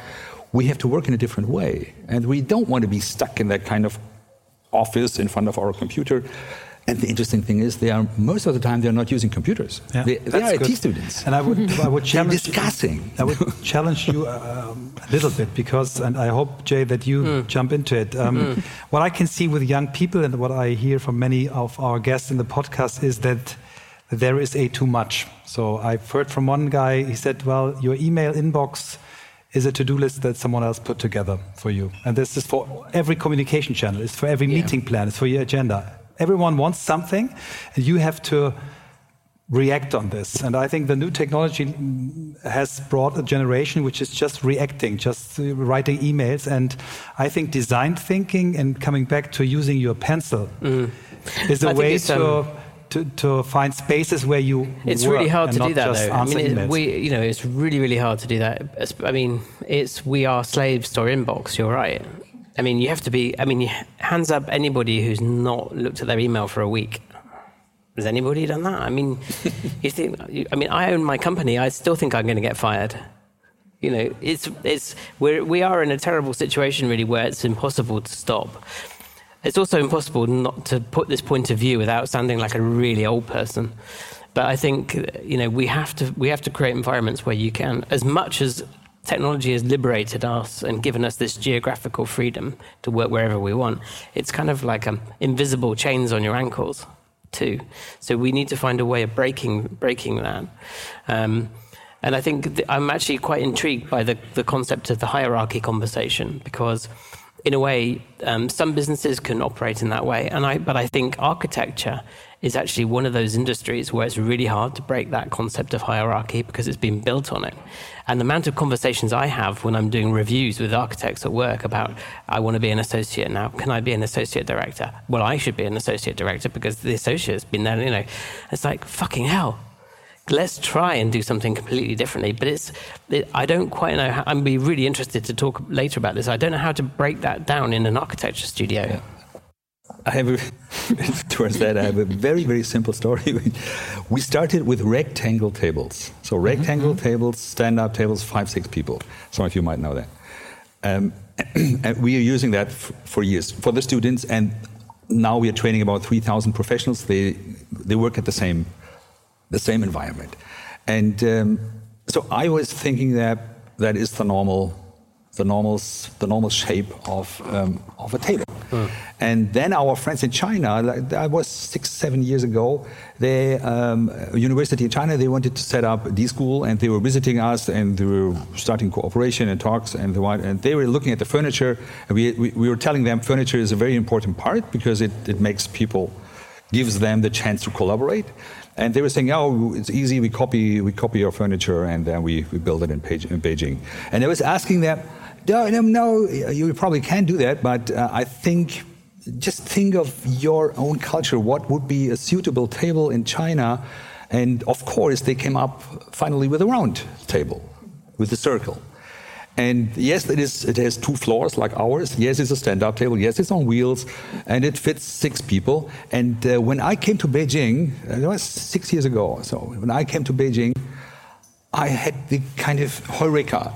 we have to work in a different way. And we don't want to be stuck in that kind of office in front of our computer. And the interesting thing is, they are most of the time they are not using computers. Yeah, they, they are good. IT students, and I would I would challenge discussing. I would challenge you uh, a little bit because, and I hope Jay that you mm. jump into it. Um, mm. What I can see with young people and what I hear from many of our guests in the podcast is that there is a too much. So I've heard from one guy. He said, "Well, your email inbox." is a to-do list that someone else put together for you. And this is for every communication channel, it's for every yeah. meeting plan, it's for your agenda. Everyone wants something, and you have to react on this. And I think the new technology has brought a generation which is just reacting, just writing emails. And I think design thinking and coming back to using your pencil mm. is a way to. Um, to, to find spaces where you it's really hard to do that though I mean it, we you know it's really really hard to do that I mean it's we are slaves to our inbox you're right I mean, you have to be. I mean, hands up anybody who's not looked at their email for a week. Has anybody done that? I mean, you think? I mean, I own my company. I still think I'm going to get fired. You know, it's it's we're, we are in a terrible situation really where it's impossible to stop. It's also impossible not to put this point of view without sounding like a really old person. But I think you know we have to we have to create environments where you can, as much as technology has liberated us and given us this geographical freedom to work wherever we want. It's kind of like um, invisible chains on your ankles, too. So we need to find a way of breaking breaking that. Um, and I think th- I'm actually quite intrigued by the, the concept of the hierarchy conversation because, in a way, um, some businesses can operate in that way. And I, but I think architecture is actually one of those industries where it's really hard to break that concept of hierarchy because it's been built on it. And the amount of conversations I have when I'm doing reviews with architects at work about, I want to be an associate now. Can I be an associate director? Well, I should be an associate director because the associate's been there, you know. It's like, fucking hell. Let's try and do something completely differently. But it's, it, I don't quite know how, I'm be really interested to talk later about this. I don't know how to break that down in an architecture studio. Yeah. I have a, towards that I have a very very simple story. we started with rectangle tables. So mm-hmm, rectangle mm-hmm. tables, stand-up tables, five six people. Some of you might know that. Um, and we are using that f- for years for the students, and now we are training about 3,000 professionals. They they work at the same the same environment, and um, so I was thinking that that is the normal the normal the normal shape of um, of a table. Mm. And then our friends in China, like, that was six, seven years ago, they, um, university in China, they wanted to set up D school and they were visiting us and they were starting cooperation and talks and, the, and they were looking at the furniture. And we, we, we, were telling them furniture is a very important part because it, it makes people, gives them the chance to collaborate. And they were saying, "Oh, it's easy. We copy, we copy your furniture, and then we, we build it in, in Beijing." And I was asking them, no, no, you probably can do that, but uh, I think just think of your own culture. What would be a suitable table in China? And of course, they came up finally with a round table, with a circle. And yes, it, is, it has two floors like ours. Yes, it's a stand up table. Yes, it's on wheels. And it fits six people. And uh, when I came to Beijing, uh, that was six years ago. So when I came to Beijing, I had the kind of eureka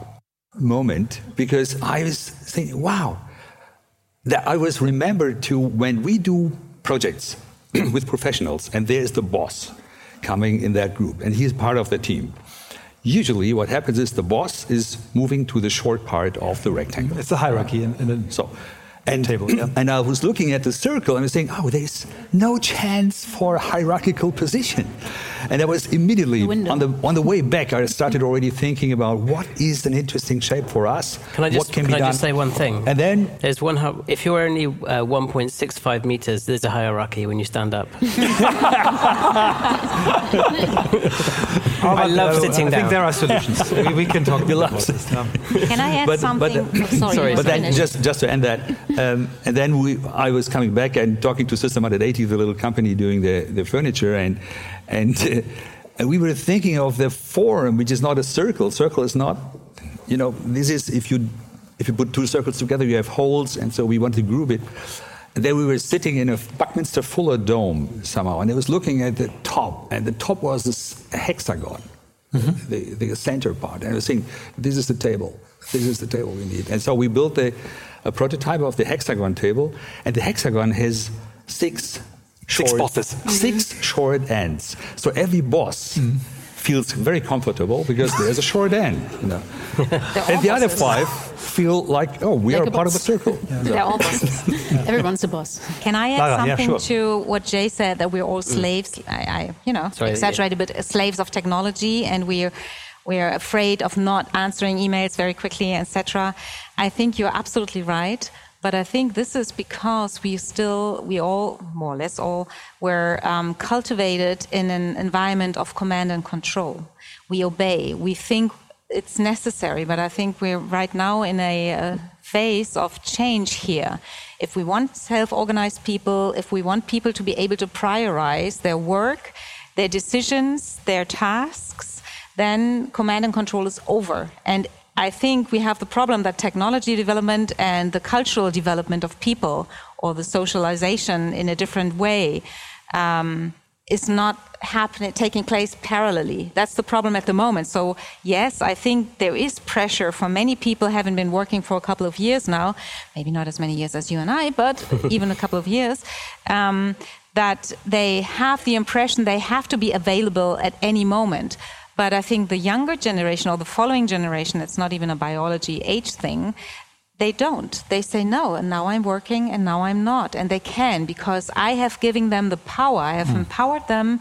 moment because I was thinking, wow, that I was remembered to when we do projects with professionals, and there's the boss coming in that group, and he's part of the team. Usually, what happens is the boss is moving to the short part of the rectangle. It's a hierarchy in, in a so and, table. Yeah. And I was looking at the circle and I was saying, oh, there's no chance for a hierarchical position. And I was immediately the on the on the way back. I started already thinking about what is an interesting shape for us. Can I just, what can, can I just say one thing? And then there's one. If you're only uh, 1.65 meters, there's a hierarchy when you stand up. I love sitting down. I think there are solutions. we, we, can talk about this. Can I add but, something? But, sorry, sorry but then just just to end that um, and then we, I was coming back and talking to System 180, the little company doing the, the furniture, and and, uh, and we were thinking of the forum, which is not a circle. Circle is not, you know, this is if you if you put two circles together, you have holes, and so we want to group it. And then we were sitting in a Buckminster Fuller dome somehow, and I was looking at the top, and the top was this hexagon, mm-hmm. the, the center part. And I was saying, this is the table. This is the table we need. And so we built a, a prototype of the hexagon table, and the hexagon has six short, six bosses, 6 short ends. So every boss. Mm feels very comfortable because there's a short end. You know. and the other five feel like, oh, we like are part boss. of the circle. Yeah. They're all bosses. Everyone's a boss. Can I add Lara, something yeah, sure. to what Jay said that we're all mm. slaves? Mm. I, I, you know, Sorry, exaggerate yeah. a bit, slaves of technology, and we're we're afraid of not answering emails very quickly, etc. I think you're absolutely right. But I think this is because we still, we all, more or less all, were um, cultivated in an environment of command and control. We obey. We think it's necessary, but I think we're right now in a, a phase of change here. If we want self organized people, if we want people to be able to prioritize their work, their decisions, their tasks, then command and control is over. And I think we have the problem that technology development and the cultural development of people or the socialization in a different way um, is not happening, taking place parallelly. That's the problem at the moment. So yes, I think there is pressure for many people having been working for a couple of years now, maybe not as many years as you and I, but even a couple of years, um, that they have the impression they have to be available at any moment. But I think the younger generation or the following generation, it's not even a biology age thing, they don't. They say no, and now I'm working and now I'm not. And they can because I have given them the power, I have mm. empowered them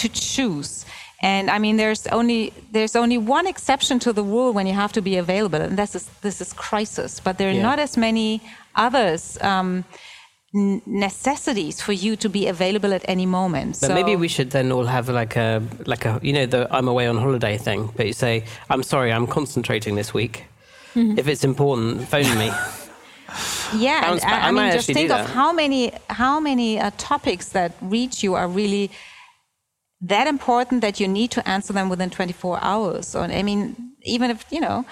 to choose. And I mean, there's only there's only one exception to the rule when you have to be available, and this is this is crisis. But there are yeah. not as many others. Um, necessities for you to be available at any moment. But so maybe we should then all have like a like a you know the I'm away on holiday thing. But you say I'm sorry, I'm concentrating this week. Mm-hmm. If it's important, phone me. yeah, and, I, I, mean, just think of how many how many uh, topics that reach you are really that important that you need to answer them within 24 hours. So, I mean, even if you know,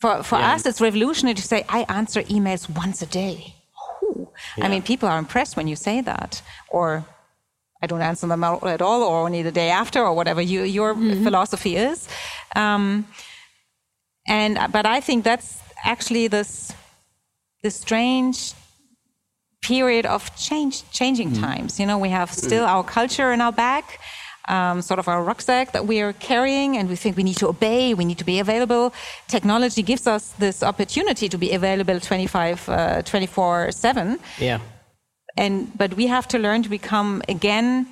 for for yeah. us, it's revolutionary to say I answer emails once a day yeah. I mean, people are impressed when you say that, or I don't answer them at all, or only the day after, or whatever you, your mm-hmm. philosophy is. Um, and but I think that's actually this this strange period of change, changing mm-hmm. times. You know, we have still our culture in our back um, sort of our rucksack that we are carrying, and we think we need to obey, we need to be available. Technology gives us this opportunity to be available 25, uh, 24 7. Yeah. And, but we have to learn to become, again,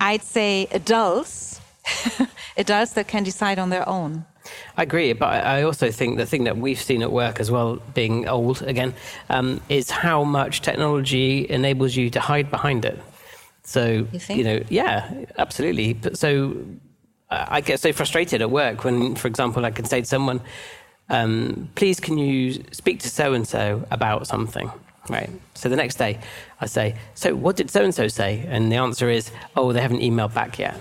I'd say adults, adults that can decide on their own. I agree, but I also think the thing that we've seen at work as well, being old again, um, is how much technology enables you to hide behind it. So you, you, know, yeah, absolutely. But so I get so frustrated at work when, for example, I can say to someone, um, "Please, can you speak to so and so about something?" Right. So the next day, I say, "So what did so and so say?" And the answer is, "Oh, they haven't emailed back yet."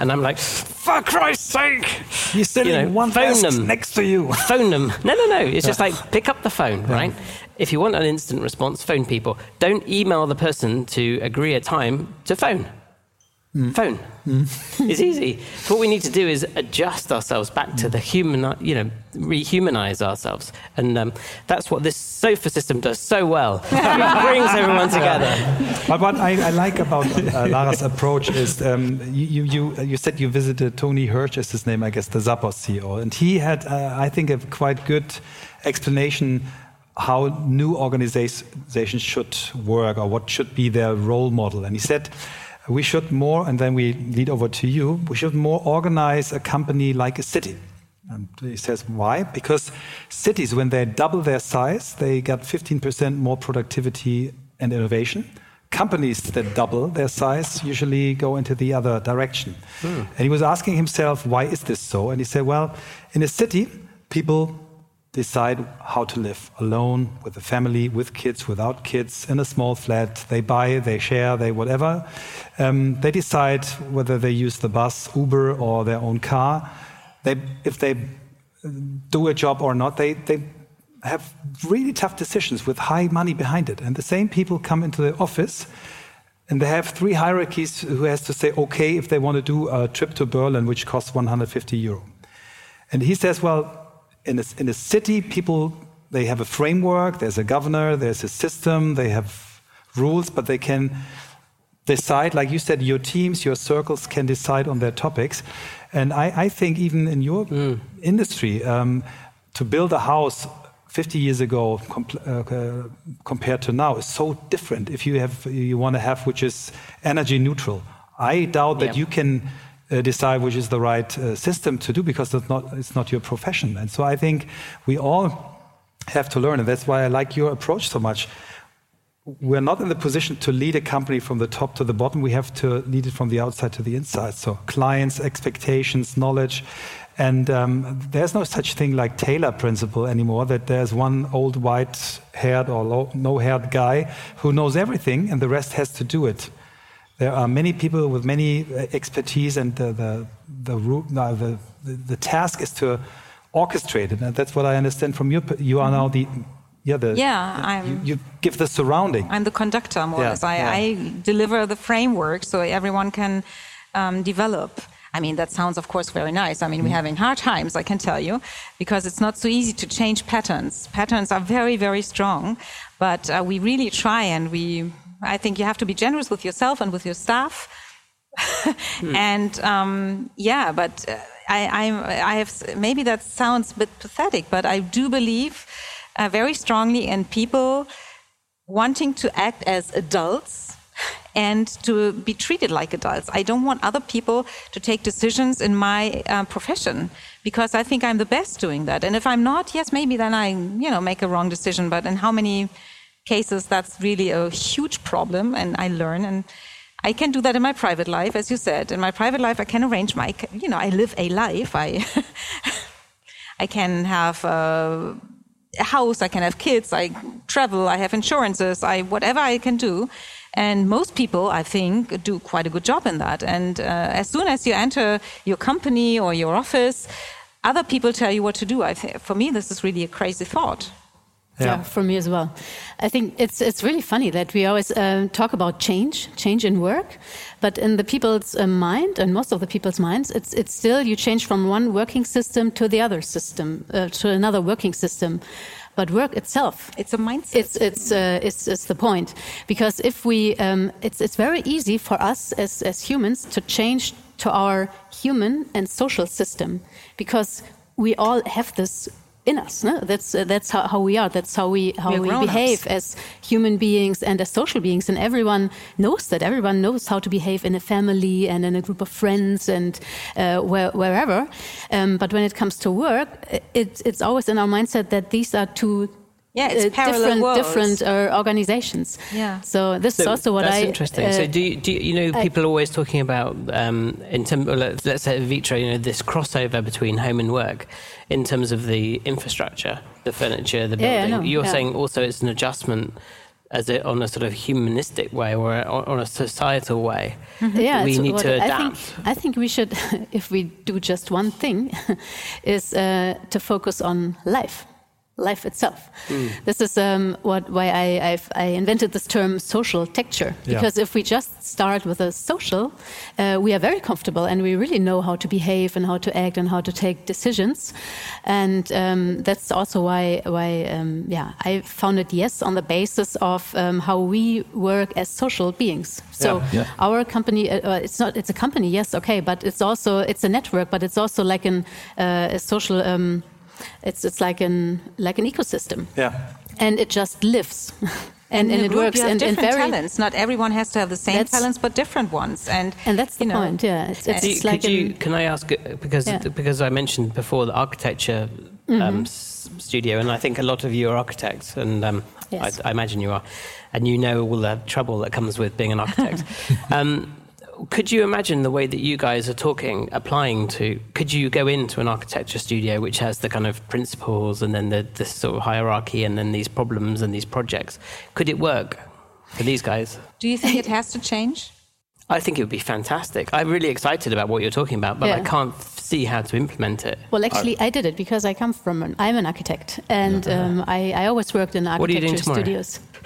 and I'm like, "For Christ's sake!" You're sitting you know, one phone them next to you. phone them. No, no, no. It's just like pick up the phone, right? If you want an instant response, phone people. Don't email the person to agree a time to phone. Mm. Phone. Mm. it's easy. So what we need to do is adjust ourselves back to the human, you know, rehumanize ourselves. And um, that's what this sofa system does so well. it brings everyone together. But what I, I like about uh, Lara's approach is um, you, you, you said you visited Tony Hirsch, is his name, I guess, the Zappos CEO. And he had, uh, I think, a quite good explanation how new organizations should work or what should be their role model. And he said, we should more, and then we lead over to you, we should more organize a company like a city. And he says, why? Because cities, when they double their size, they get 15% more productivity and innovation. Companies that double their size usually go into the other direction. Hmm. And he was asking himself, why is this so? And he said, well, in a city, people decide how to live alone, with a family, with kids, without kids, in a small flat. They buy, they share, they whatever. Um, they decide whether they use the bus, Uber, or their own car. They, if they do a job or not, they, they have really tough decisions with high money behind it. And the same people come into the office and they have three hierarchies who has to say okay if they want to do a trip to Berlin, which costs 150 euro. And he says, well, in a, in a city, people they have a framework. There's a governor. There's a system. They have rules, but they can decide, like you said, your teams, your circles can decide on their topics. And I, I think even in your mm. industry, um, to build a house 50 years ago uh, compared to now is so different. If you have you want to have which is energy neutral, I doubt that yeah. you can uh, decide which is the right uh, system to do because it's not it's not your profession. And so I think we all have to learn, and that's why I like your approach so much. We're not in the position to lead a company from the top to the bottom. We have to lead it from the outside to the inside. So clients, expectations, knowledge, and um, there's no such thing like Taylor principle anymore. That there's one old white-haired or no-haired guy who knows everything, and the rest has to do it. There are many people with many uh, expertise, and the, the, the, the, the task is to orchestrate it. And that's what I understand from you. You are now the yeah, the, yeah, I'm, you, you, give the surrounding. I'm the conductor, more or less. I, yeah. I, deliver the framework so everyone can um, develop. I mean, that sounds, of course, very nice. I mean, we're mm. having hard times, I can tell you, because it's not so easy to change patterns. Patterns are very, very strong, but uh, we really try and we I think you have to be generous with yourself and with your staff. mm. And um, yeah, but uh, I, I, I, have maybe that sounds a bit pathetic, but I do believe uh, very strongly in people wanting to act as adults and to be treated like adults. I don't want other people to take decisions in my uh, profession because I think I'm the best doing that. And if I'm not, yes, maybe then I, you know, make a wrong decision. But in how many cases, that's really a huge problem, and I learn. And I can do that in my private life, as you said. In my private life, I can arrange my, you know, I live a life. I, I can have a house, I can have kids, I travel, I have insurances, I whatever I can do. And most people, I think, do quite a good job in that. And uh, as soon as you enter your company or your office, other people tell you what to do. I think for me, this is really a crazy thought. Yeah. yeah. for me as well. I think it's it's really funny that we always uh, talk about change, change in work, but in the people's uh, mind and most of the people's minds, it's it's still you change from one working system to the other system uh, to another working system. But work itself, it's a mindset. It's it's uh, it's, it's the point because if we, um, it's it's very easy for us as as humans to change to our human and social system because we all have this in us. No? That's uh, that's how, how, we are. That's how we how we behave as human beings and as social beings. And everyone knows that. Everyone knows how to behave in a family and in a group of friends and uh, where, wherever. Um, but when it comes to work, it, it's always in our mindset that these are two yeah, it's uh, different worlds. different uh, organizations. Yeah. So this so is also what that's I. That's interesting. Uh, so do you, do you, you know people are always talking about um, in terms let's, let's say Vitra, you know this crossover between home and work in terms of the infrastructure, the furniture, the building. Yeah, You're yeah. saying also it's an adjustment as a, on a sort of humanistic way or a, on a societal way. Mm-hmm. Yeah, we need to adapt. I think, I think, we should, if we do just one thing, is uh, to focus on life life itself. Mm. This is um, what why I, I've, i invented this term social texture because yeah. if we just start with a social, uh, we are very comfortable and we really know how to behave and how to act and how to take decisions, and um, that's also why why um, yeah I founded Yes on the basis of um, how we work as social beings. So yeah. Yeah. our company, uh, uh, it's not it's a company, yes, okay, but it's also it's a network, but it's also like an, uh, a social um, it's it's like an like an ecosystem. Yeah. And it just lives. and, and, it group, works and, and, very talents. Not everyone has to have the same talents, but different ones. And and that's the know, point. Yeah, it's, it's you, like you, can I ask uh, because yeah. because I mentioned before the architecture mm -hmm. um, studio, and I think a lot of you are architects, and um, yes. I, I, imagine you are, and you know all the trouble that comes with being an architect. um, could you imagine the way that you guys are talking, applying to? Could you go into an architecture studio which has the kind of principles and then the this sort of hierarchy and then these problems and these projects? Could it work for these guys? Do you think it has to change? I think it would be fantastic. I'm really excited about what you're talking about, but I can't see how to implement it. Well, actually, I did it because I come from an, I'm an architect, and um, I, I always worked in What are you doing architecture tomorrow? studios.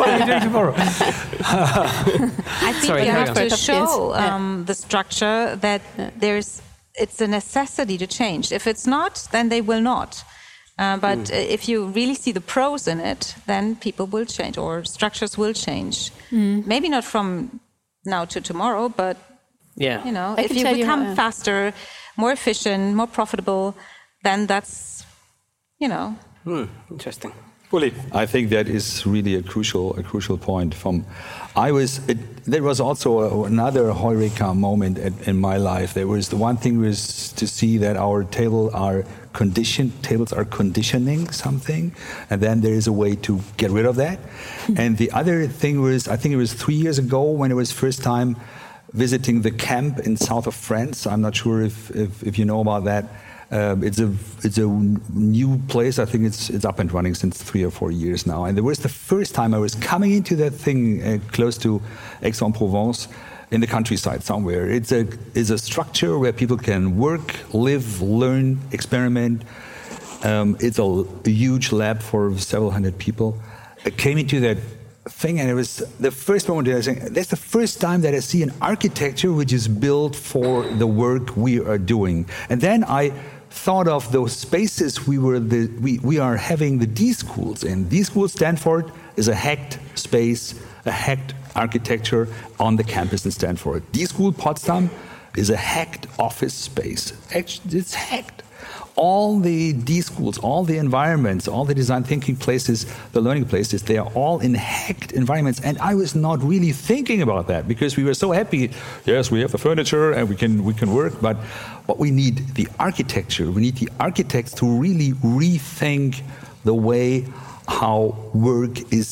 what are you doing tomorrow? I think Sorry, you have to Yes. show Yeah. um, the structure that there's it's a necessity to change. If it's not, then they will not. Uh, but uh, if you really see the pros in it, then people will change or structures will change. Hmm. Maybe not from now to tomorrow, but Yeah. you know, I if you tell you become faster, more efficient, more profitable, then that's you know Hmm, interesting. Fully. I think that is really a crucial, a crucial point. From, I was, it, there was also a, another Heureka moment at, in my life. There was the one thing was to see that our table are conditioned, tables are conditioning something, and then there is a way to get rid of that. Hmm. and the other thing was, I think it was three years ago when it was first time visiting the camp in south of France. I'm not sure if, if, if you know about that. Um, it's a it's a new place. I think it's it's up and running since three or four years now. And it was the first time I was coming into that thing uh, close to Aix-en-Provence, in the countryside somewhere. It's a it's a structure where people can work, live, learn, experiment. Um, it's a, a huge lab for several hundred people. I came into that thing, and it was the first moment that I was saying, that's the first time that I see an architecture which is built for the work we are doing. And then I thought of those spaces we were the, we, we are having the D schools in. D school Stanford is a hacked space, a hacked architecture on the campus in Stanford. D school Potsdam is a hacked office space. It's hacked all the D schools, all the environments, all the design thinking places, the learning places, they are all in hacked environments. And I was not really thinking about that because we were so happy. Yes, we have the furniture and we can we can work, but what we need the architecture. We need the architects to really rethink the way how work is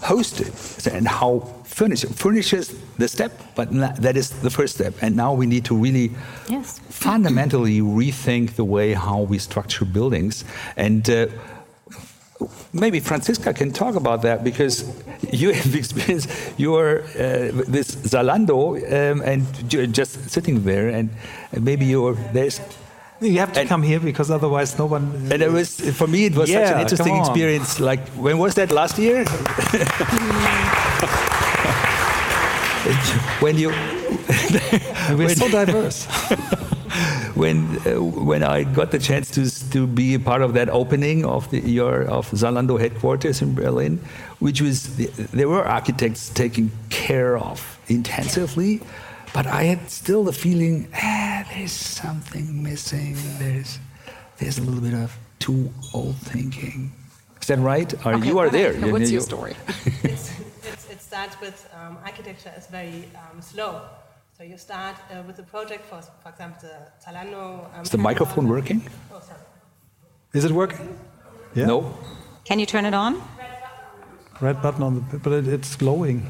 hosted and how furniture furnishes the step, but that is the first step. And now we need to really Yes. fundamentally rethink the way how we structure buildings. And uh, maybe Franziska can talk about that because you have experience. You are uh, this Zalando, um, and you're just sitting there, and maybe you're there's. You have to And- come here because otherwise no one. And it was for me, it was such an interesting experience. Like when was that last year? when you we're so diverse. When uh, when I got the chance to to be a part of that opening of the your of Zalando headquarters in Berlin, which was there were architects taking care of intensively, but I had still the feeling ah, there's something missing. There's there's a little bit of too old thinking. Is that right? Or you are there? You- What's you- your story? it's, it's, it starts with um, architecture is very um, slow. So you start uh, with a project for, for example, the Zalando. Um, Is the microphone working? Oh, sorry. Is it working? Yeah. No. can you turn it on? Red button on the. But it, it's glowing.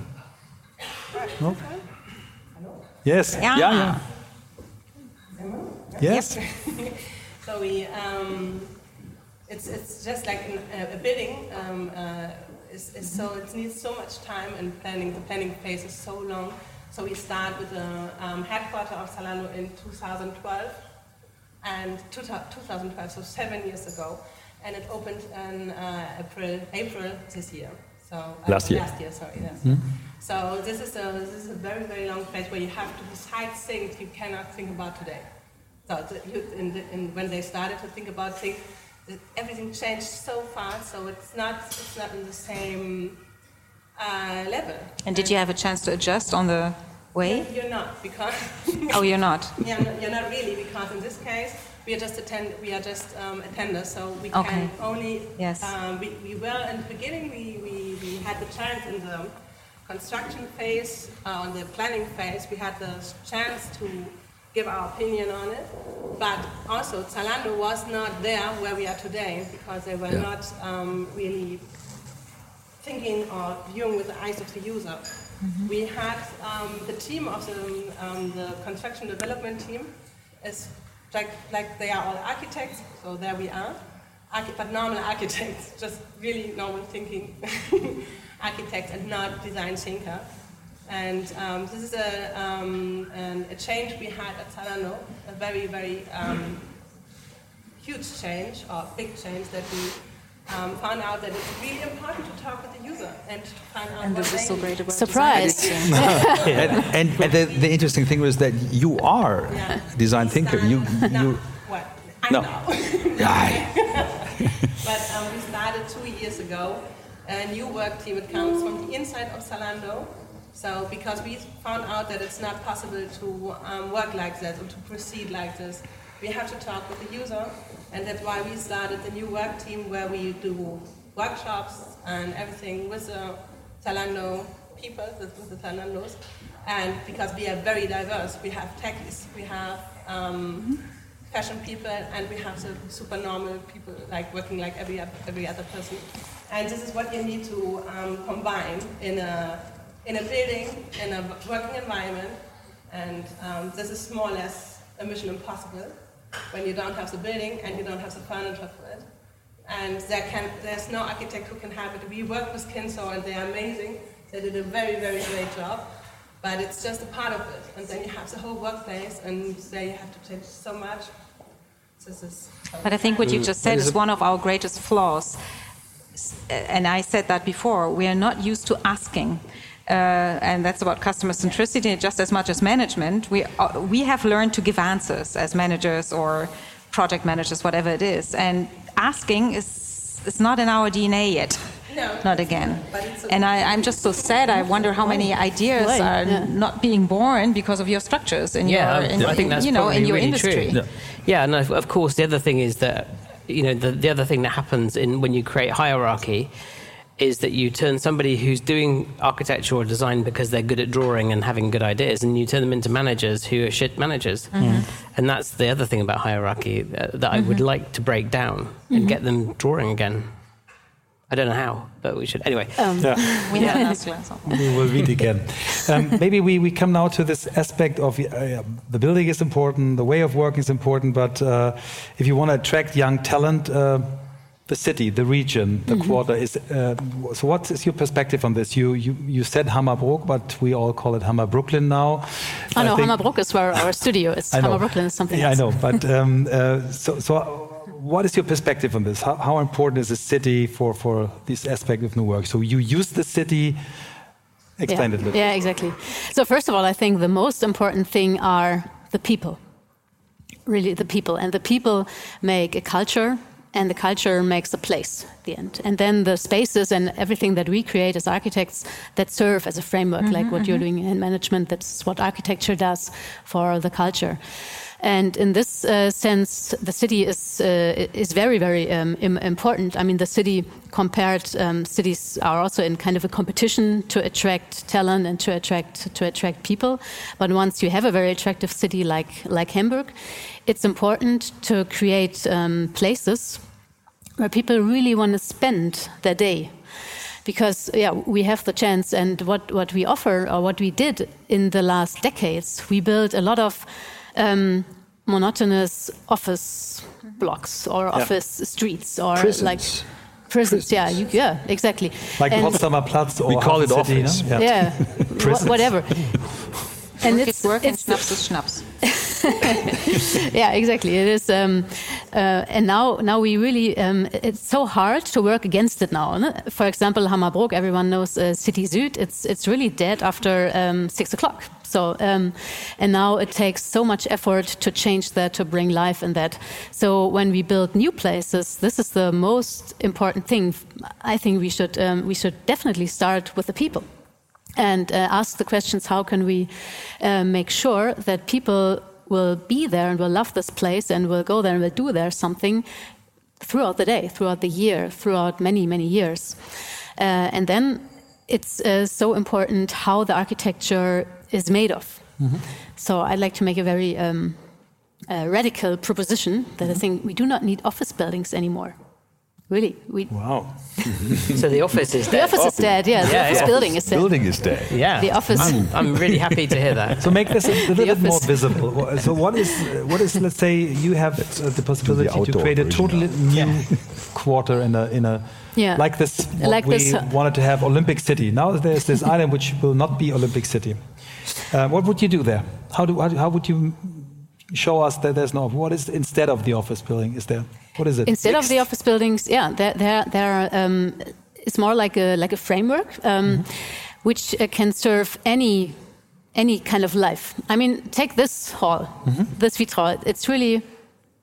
No. Yes. Yeah. Yeah, yeah. Yes. So we, um, it's, it's just like an, a, a building. Um, uh, is, is so it needs so much time and planning. The planning phase is so long. So we start with the um, headquarter of Zalando in 2012, and two, 2012, so seven years ago, and it opened in uh, April, April this year. So uh, Last year. Last year, sorry. Yes. So this is a this is a very very long place where you have to decide things you cannot think about today. So the, you, in the, in, when they started to think about things, everything changed so fast. So it's not it's not in the same uh, level. And did you have a chance to adjust on the way? You're, you're not because Oh, you're not. yeah, no, you're not really because in this case we are just attend we are just um, attenders, so we can Okay. only. Yes. Um, we, we were in the beginning we, we, we had the chance in the construction phase, uh, on the planning phase, we had the chance to give our opinion on it, but also Zalando was not there where we are today because they were Yeah. not um, really thinking or viewing with the eyes of the user. Mm-hmm. We had um, the team of the, um, the construction development team is like, like they are all architects, so there we are. Archi- but normal architects, just really normal thinking architects and not design thinker. And um, this is a, um, an, a change we had at Zalando, a very, very um, huge change or big change that we um, found out that it's really important to talk with the user and to find out And what this is so great about Surprise. design editing. and, and, and the, the interesting thing was that you are Yeah. a design thinker. You, no, you, what? I No. know. But um, we started two years ago a new work team. It comes from the inside of Zalando. So because we found out that it's not possible to um, work like this or to proceed like this, we have to talk with the user, and that's why we started the new work team where we do workshops and everything with the Zalando people, with the Zalandos, and because we are very diverse, we have techies, we have um, fashion people, and we have the super normal people, like working like every every other person. And this is what you need to um, combine in a in a building, in a working environment, and um, this is more or less a mission impossible when you don't have the building and you don't have the furniture for it. And there can, there's no architect who can have it. We work with Kinzo and they are amazing. They did a very, very great job. But it's just a part of it. And then you have the whole workplace and there you have to change so much. But I think what you just said is one of our greatest flaws. And I said that before. We are not used to asking. Uh, and that's about customer centricity just as much as management. We, uh, we have learned to give answers as managers or project managers, whatever it is. And asking is, is not in our DNA yet. No, Not again. but And I, I'm just so sad. I wonder how many ideas Why? are Yeah. not being born because of your structures in yeah, your, in, I think that's you know, probably in your really industry. True. Yeah, and of of course, the other thing is that you know the, the other thing that happens in when you create hierarchy is that you turn somebody who's doing architecture or design because they're good at drawing and having good ideas, and you turn them into managers who are shit managers. And that's the other thing about hierarchy uh, that I would like to break down and get them drawing again. I don't know how, but we should. Anyway, We have an answer. so. we will read again. Um, maybe we, we come now to this aspect of uh, the building is important, the way of working is important, but uh, if you want to attract young talent, uh, the city, the region, the quarter is. Uh, so, what is your perspective on this? You you, you said Hammerbrook, but we all call it Hammer Brooklyn now. Oh I no, think- Hammerbrook is where our studio is. Hammer Brooklyn is something yeah, else. I know, but um, uh, so, so what is your perspective on this? How, how important is the city for, for this aspect of new work? So you use the city, explain yeah. it a little. Yeah, exactly. So first of all, I think the most important thing are the people. Really, the people, and the people make a culture, and the culture makes a place at the end. And then the spaces and everything that we create as architects that serve as a framework, like what you're doing in management. That's what architecture does for the culture. And in this uh, sense, the city is uh, is very very um, im- important. I mean, the city compared um, cities are also in kind of a competition to attract talent and to attract to attract people. But once you have a very attractive city like like Hamburg, it's important to create um, places where people really want to spend their day because yeah we have the chance and what, what we offer or what we did in the last decades we built a lot of um, monotonous office blocks or office streets or Prisons. like prisons, yeah you, yeah exactly Like And- Potsdamer Platz or We call it Hafen City, office. no? yeah, Prisons. whatever and Work it's, is work and it's schnapps is schnapps. yeah, exactly. It is, um, uh, and now now we really um, it's so hard to work against it now. no? For example, Hammerbrook, everyone knows uh, City Süd. It's it's really dead after um, six o'clock. So um, and now it takes so much effort to change that to bring life in that. So when we build new places, this is the most important thing. I think we should um, we should definitely start with the people and uh, ask the questions how can we uh, make sure that people will be there and will love this place and will go there and will do there something throughout the day, throughout the year, throughout many, many years. Uh, and then it's uh, so important how the architecture is made of. So I'd like to make a very um, uh, radical proposition that I think we do not need office buildings anymore. Really, we. Wow. so the office is dead. The office is dead. Yeah, the Yeah, office yeah. building is dead. Building is dead. Yeah. The office. I'm, I'm really happy to hear that. So make this a little bit more visible. So what is what is let's say you have uh, the possibility to create a totally new quarter in a in a Yeah. like this what Like we this, uh, wanted to have Olympic City. Now there's this island which will not be Olympic City. Uh, what would you do there? How do how, do- how would you show us that there's no what is instead of the office building? Is there what is it? Instead of the office buildings, yeah, there, there, there are, um, it's more like a like a framework um, which uh, can serve any any kind of life. I mean, take this hall, this Vitra. It's really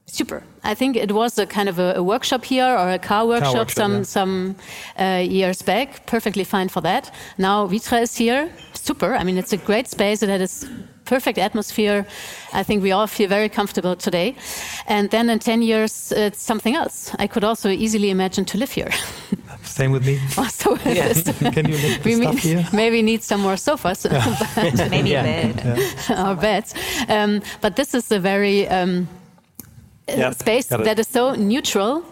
super. I think it was a kind of a, a workshop here or a car workshop, workshop, some yeah. some uh, years back. Perfectly fine for that. Now Vitra is here. Super. I mean, it's a great space. It has perfect atmosphere. I think we all feel very comfortable today. And then in 10 years, it's something else. I could also easily imagine to live here. Same with me. also, Can you lift the we stuff may- here? maybe need some more sofas Maybe Yeah. a bed. or beds. Um, but this is a very um, space that is so neutral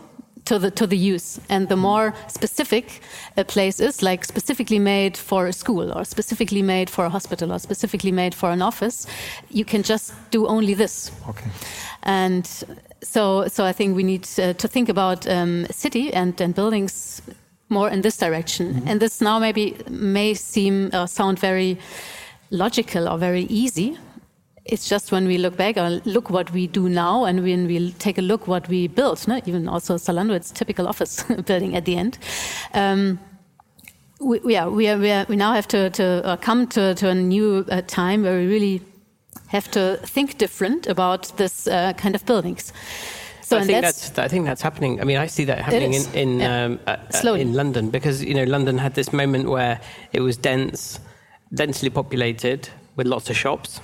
to the to the use, and the more specific a place is, like specifically made for a school or specifically made for a hospital or specifically made for an office, you can just do only this. Okay. And so, so I think we need uh, to think about um, city and, and buildings more in this direction. Mm-hmm. And this now maybe may seem or sound very logical or very easy. It's just when we look back or look what we do now, and when we take a look what we built, no? even also Zalando, it's typical office building at the end. Um, we, are, we, are, we, are, we now have to, to uh, come to, to a new uh, time where we really have to think different about this uh, kind of buildings. So I think that's, that's, I think that's happening. I mean, I see that happening in in, yeah. um, uh, uh, in London because you know London had this moment where it was dense, densely populated with lots of shops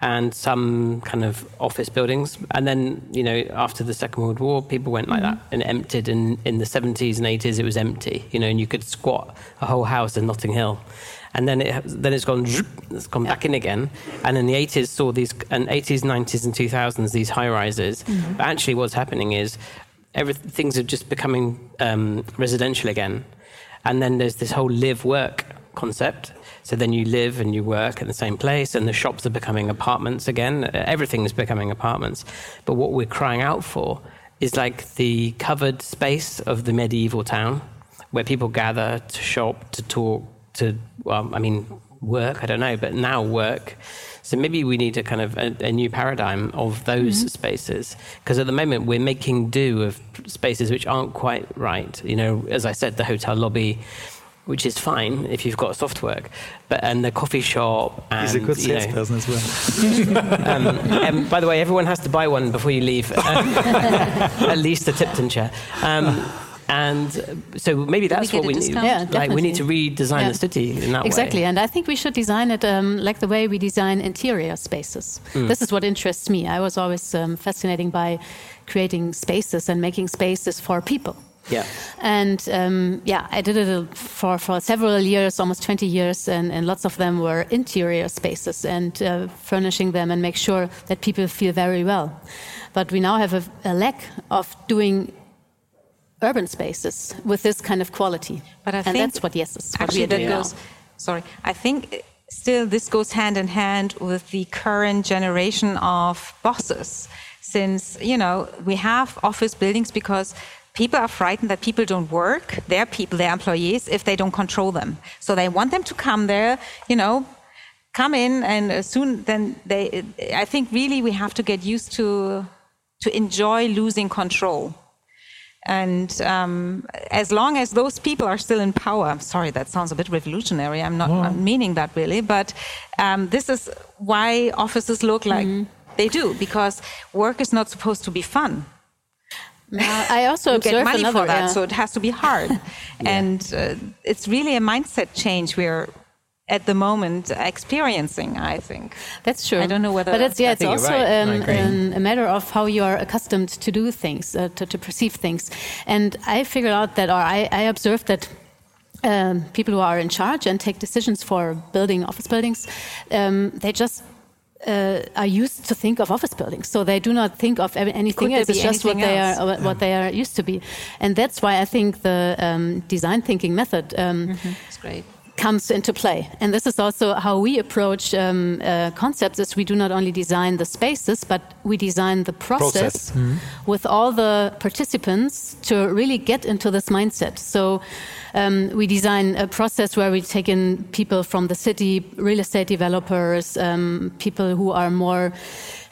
and some kind of office buildings. And then you know after the Second World War, people went like Mm-hmm. that and emptied. And in the 70s and 80s, it was empty. You know, and you could squat a whole house in Notting Hill. And then it then it's gone it's gone back in again. And in the 80s saw these and 80s, 90s, and 2000s these high rises. But actually, what's happening is every, things are just becoming um, residential again. And then there's this whole live work concept. So then you live and you work in the same place, and the shops are becoming apartments again. Everything is becoming apartments. But what we're crying out for is like the covered space of the medieval town where people gather to shop, to talk, to, well, I mean, work, I don't know, but now work. So maybe we need a kind of a, a new paradigm of those mm-hmm. spaces. Because at the moment, we're making do of spaces which aren't quite right. You know, as I said, the hotel lobby, which is fine if you've got soft work, but and the coffee shop and He's a good you know, salesperson as well. um, and by the way, everyone has to buy one before you leave, at least a Tip Ton chair. Um, and uh, so maybe that's get what a we need. discount? Yeah, like we need to redesign Yeah. the city in that exactly. way. And I think we should design it um, like the way we design interior spaces. Mm. This is what interests me. I was always um, fascinated by creating spaces and making spaces for people. Yeah. And um, yeah, I did it for, for several years, almost 20 years, and, and lots of them were interior spaces and uh, furnishing them and make sure that people feel very well. But we now have a, a lack of doing urban spaces with this kind of quality. But I and think that's what yes is what actually that goes. now. Sorry, I think still this goes hand in hand with the current generation of bosses, since you know we have office buildings because people are frightened that people don't work, their people, their employees, if they don't control them. So they want them to come there, you know. Come in and uh, soon then they. I think really we have to get used to to enjoy losing control. And um, as long as those people are still in power, I'm sorry, that sounds a bit revolutionary. I'm not meaning that really, but um, this is why offices look like they do because work is not supposed to be fun. Now, I also You get money another, for that, yeah. so it has to be hard. And uh, it's really a mindset change we're at the moment experiencing. I think That's true. I don't know whether- but it's yeah, I it's also right. I um, um, a matter of how you are accustomed to do things, uh, to, to perceive things. And I figured out that, or I, I observed that. Um, people who are in charge and take decisions for building office buildings, um, they just uh, are used to think of office buildings, so they do not think of anything Could else. It's just what they else? are what they are used to be, and that's why I think the um, design thinking method. Um, Mm-hmm. Great. comes into play. And this is also how we approach um, uh, concepts is we do not only design the spaces, but we design the process, with all the participants to really get into this mindset. So um, we design a process where we take in people from the city, real estate developers, um, people who are more,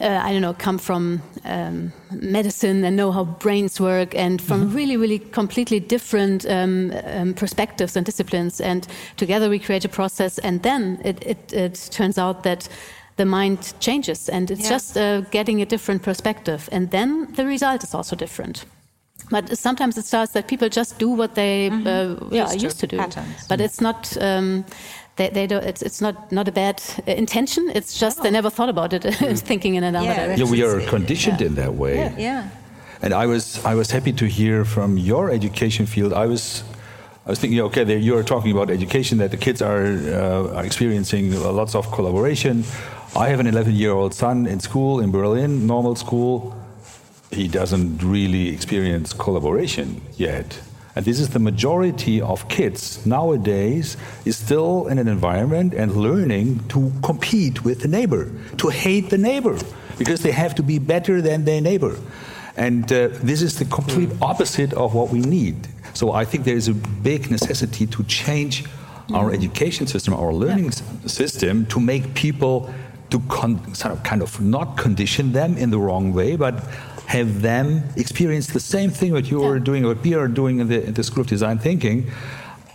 uh, I don't know, come from um, medicine and know how brains work, and from really, really completely different um, um, perspectives and disciplines. And together we create a process, and then it, it, it turns out that the mind changes, and it's Yeah. just uh, getting a different perspective, and then the result is also different. But sometimes it starts that people just do what they uh, Mm-hmm. Used are to, used to do. patterns. But it's not. Um, they, they don't, it's, it's not, not a bad uh, intention. It's just they never thought about it, thinking in another Yeah. direction. Yeah, we are conditioned in that way. Yeah. And I was I was happy to hear from your education field. I was I was thinking, okay, there, you are talking about education that the kids are, uh, are experiencing lots of collaboration. I have an 11 year old son in school in Berlin, normal school. He doesn't really experience collaboration yet. And this is the majority of kids nowadays is still in an environment and learning to compete with the neighbor, to hate the neighbor, because they have to be better than their neighbor. And uh, this is the complete opposite of what we need. So I think there is a big necessity to change our education system, our learning s- system, to make people to con- sort of kind of not condition them in the wrong way, but have them experience the same thing that you are doing, what we are doing in the, in the School of Design Thinking.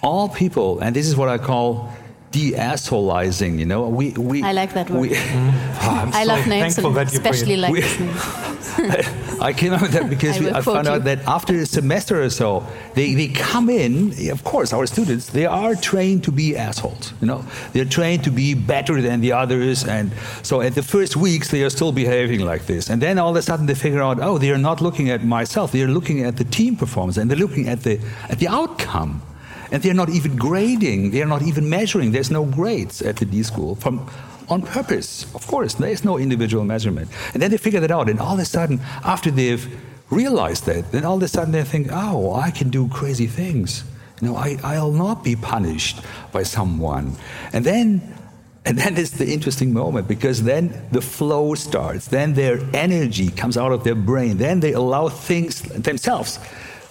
All people, and this is what I call de-assholizing, you know, we... we I like that word. we- ah, I'm I so love names, and that you bring especially it. like We- this name. I came up with that because I we, I found out that after a semester or so, they, they come in, of course, our students, they are trained to be assholes, you know. They're trained to be better than the others. And so at the first weeks, they are still behaving like this. And then all of a sudden they figure out, oh, they are not looking at myself. They're looking at the team performance and they're looking at the, at the outcome. And they're not even grading. They're not even measuring. There's no grades at the D school from on purpose. Of course, there's no individual measurement. And then they figure that out. And all of a sudden, after they've realized that, then all of a sudden they think, oh, I can do crazy things. You know, I, I'll not be punished by someone. And then and then is the interesting moment because then the flow starts. Then their energy comes out of their brain. Then they allow things themselves,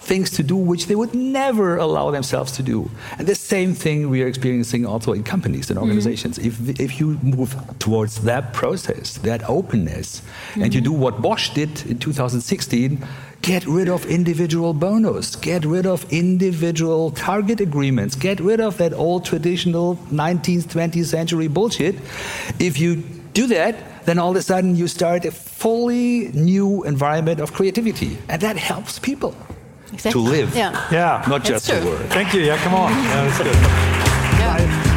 things to do which they would never allow themselves to do. And the same thing we are experiencing also in companies and mm-hmm. organizations. If, if you move towards that process, that openness, and you mm-hmm. do what Bosch did in 2016, get rid of individual bonus, get rid of individual target agreements, get rid of that old traditional 19th, 20th century bullshit. If you do that, then all of a sudden you start a fully new environment of creativity. And that helps people Exactly. to live, Yeah. Yeah. not That's just to true. work. Thank you. Yeah, come on. Yeah, that's good. Yeah.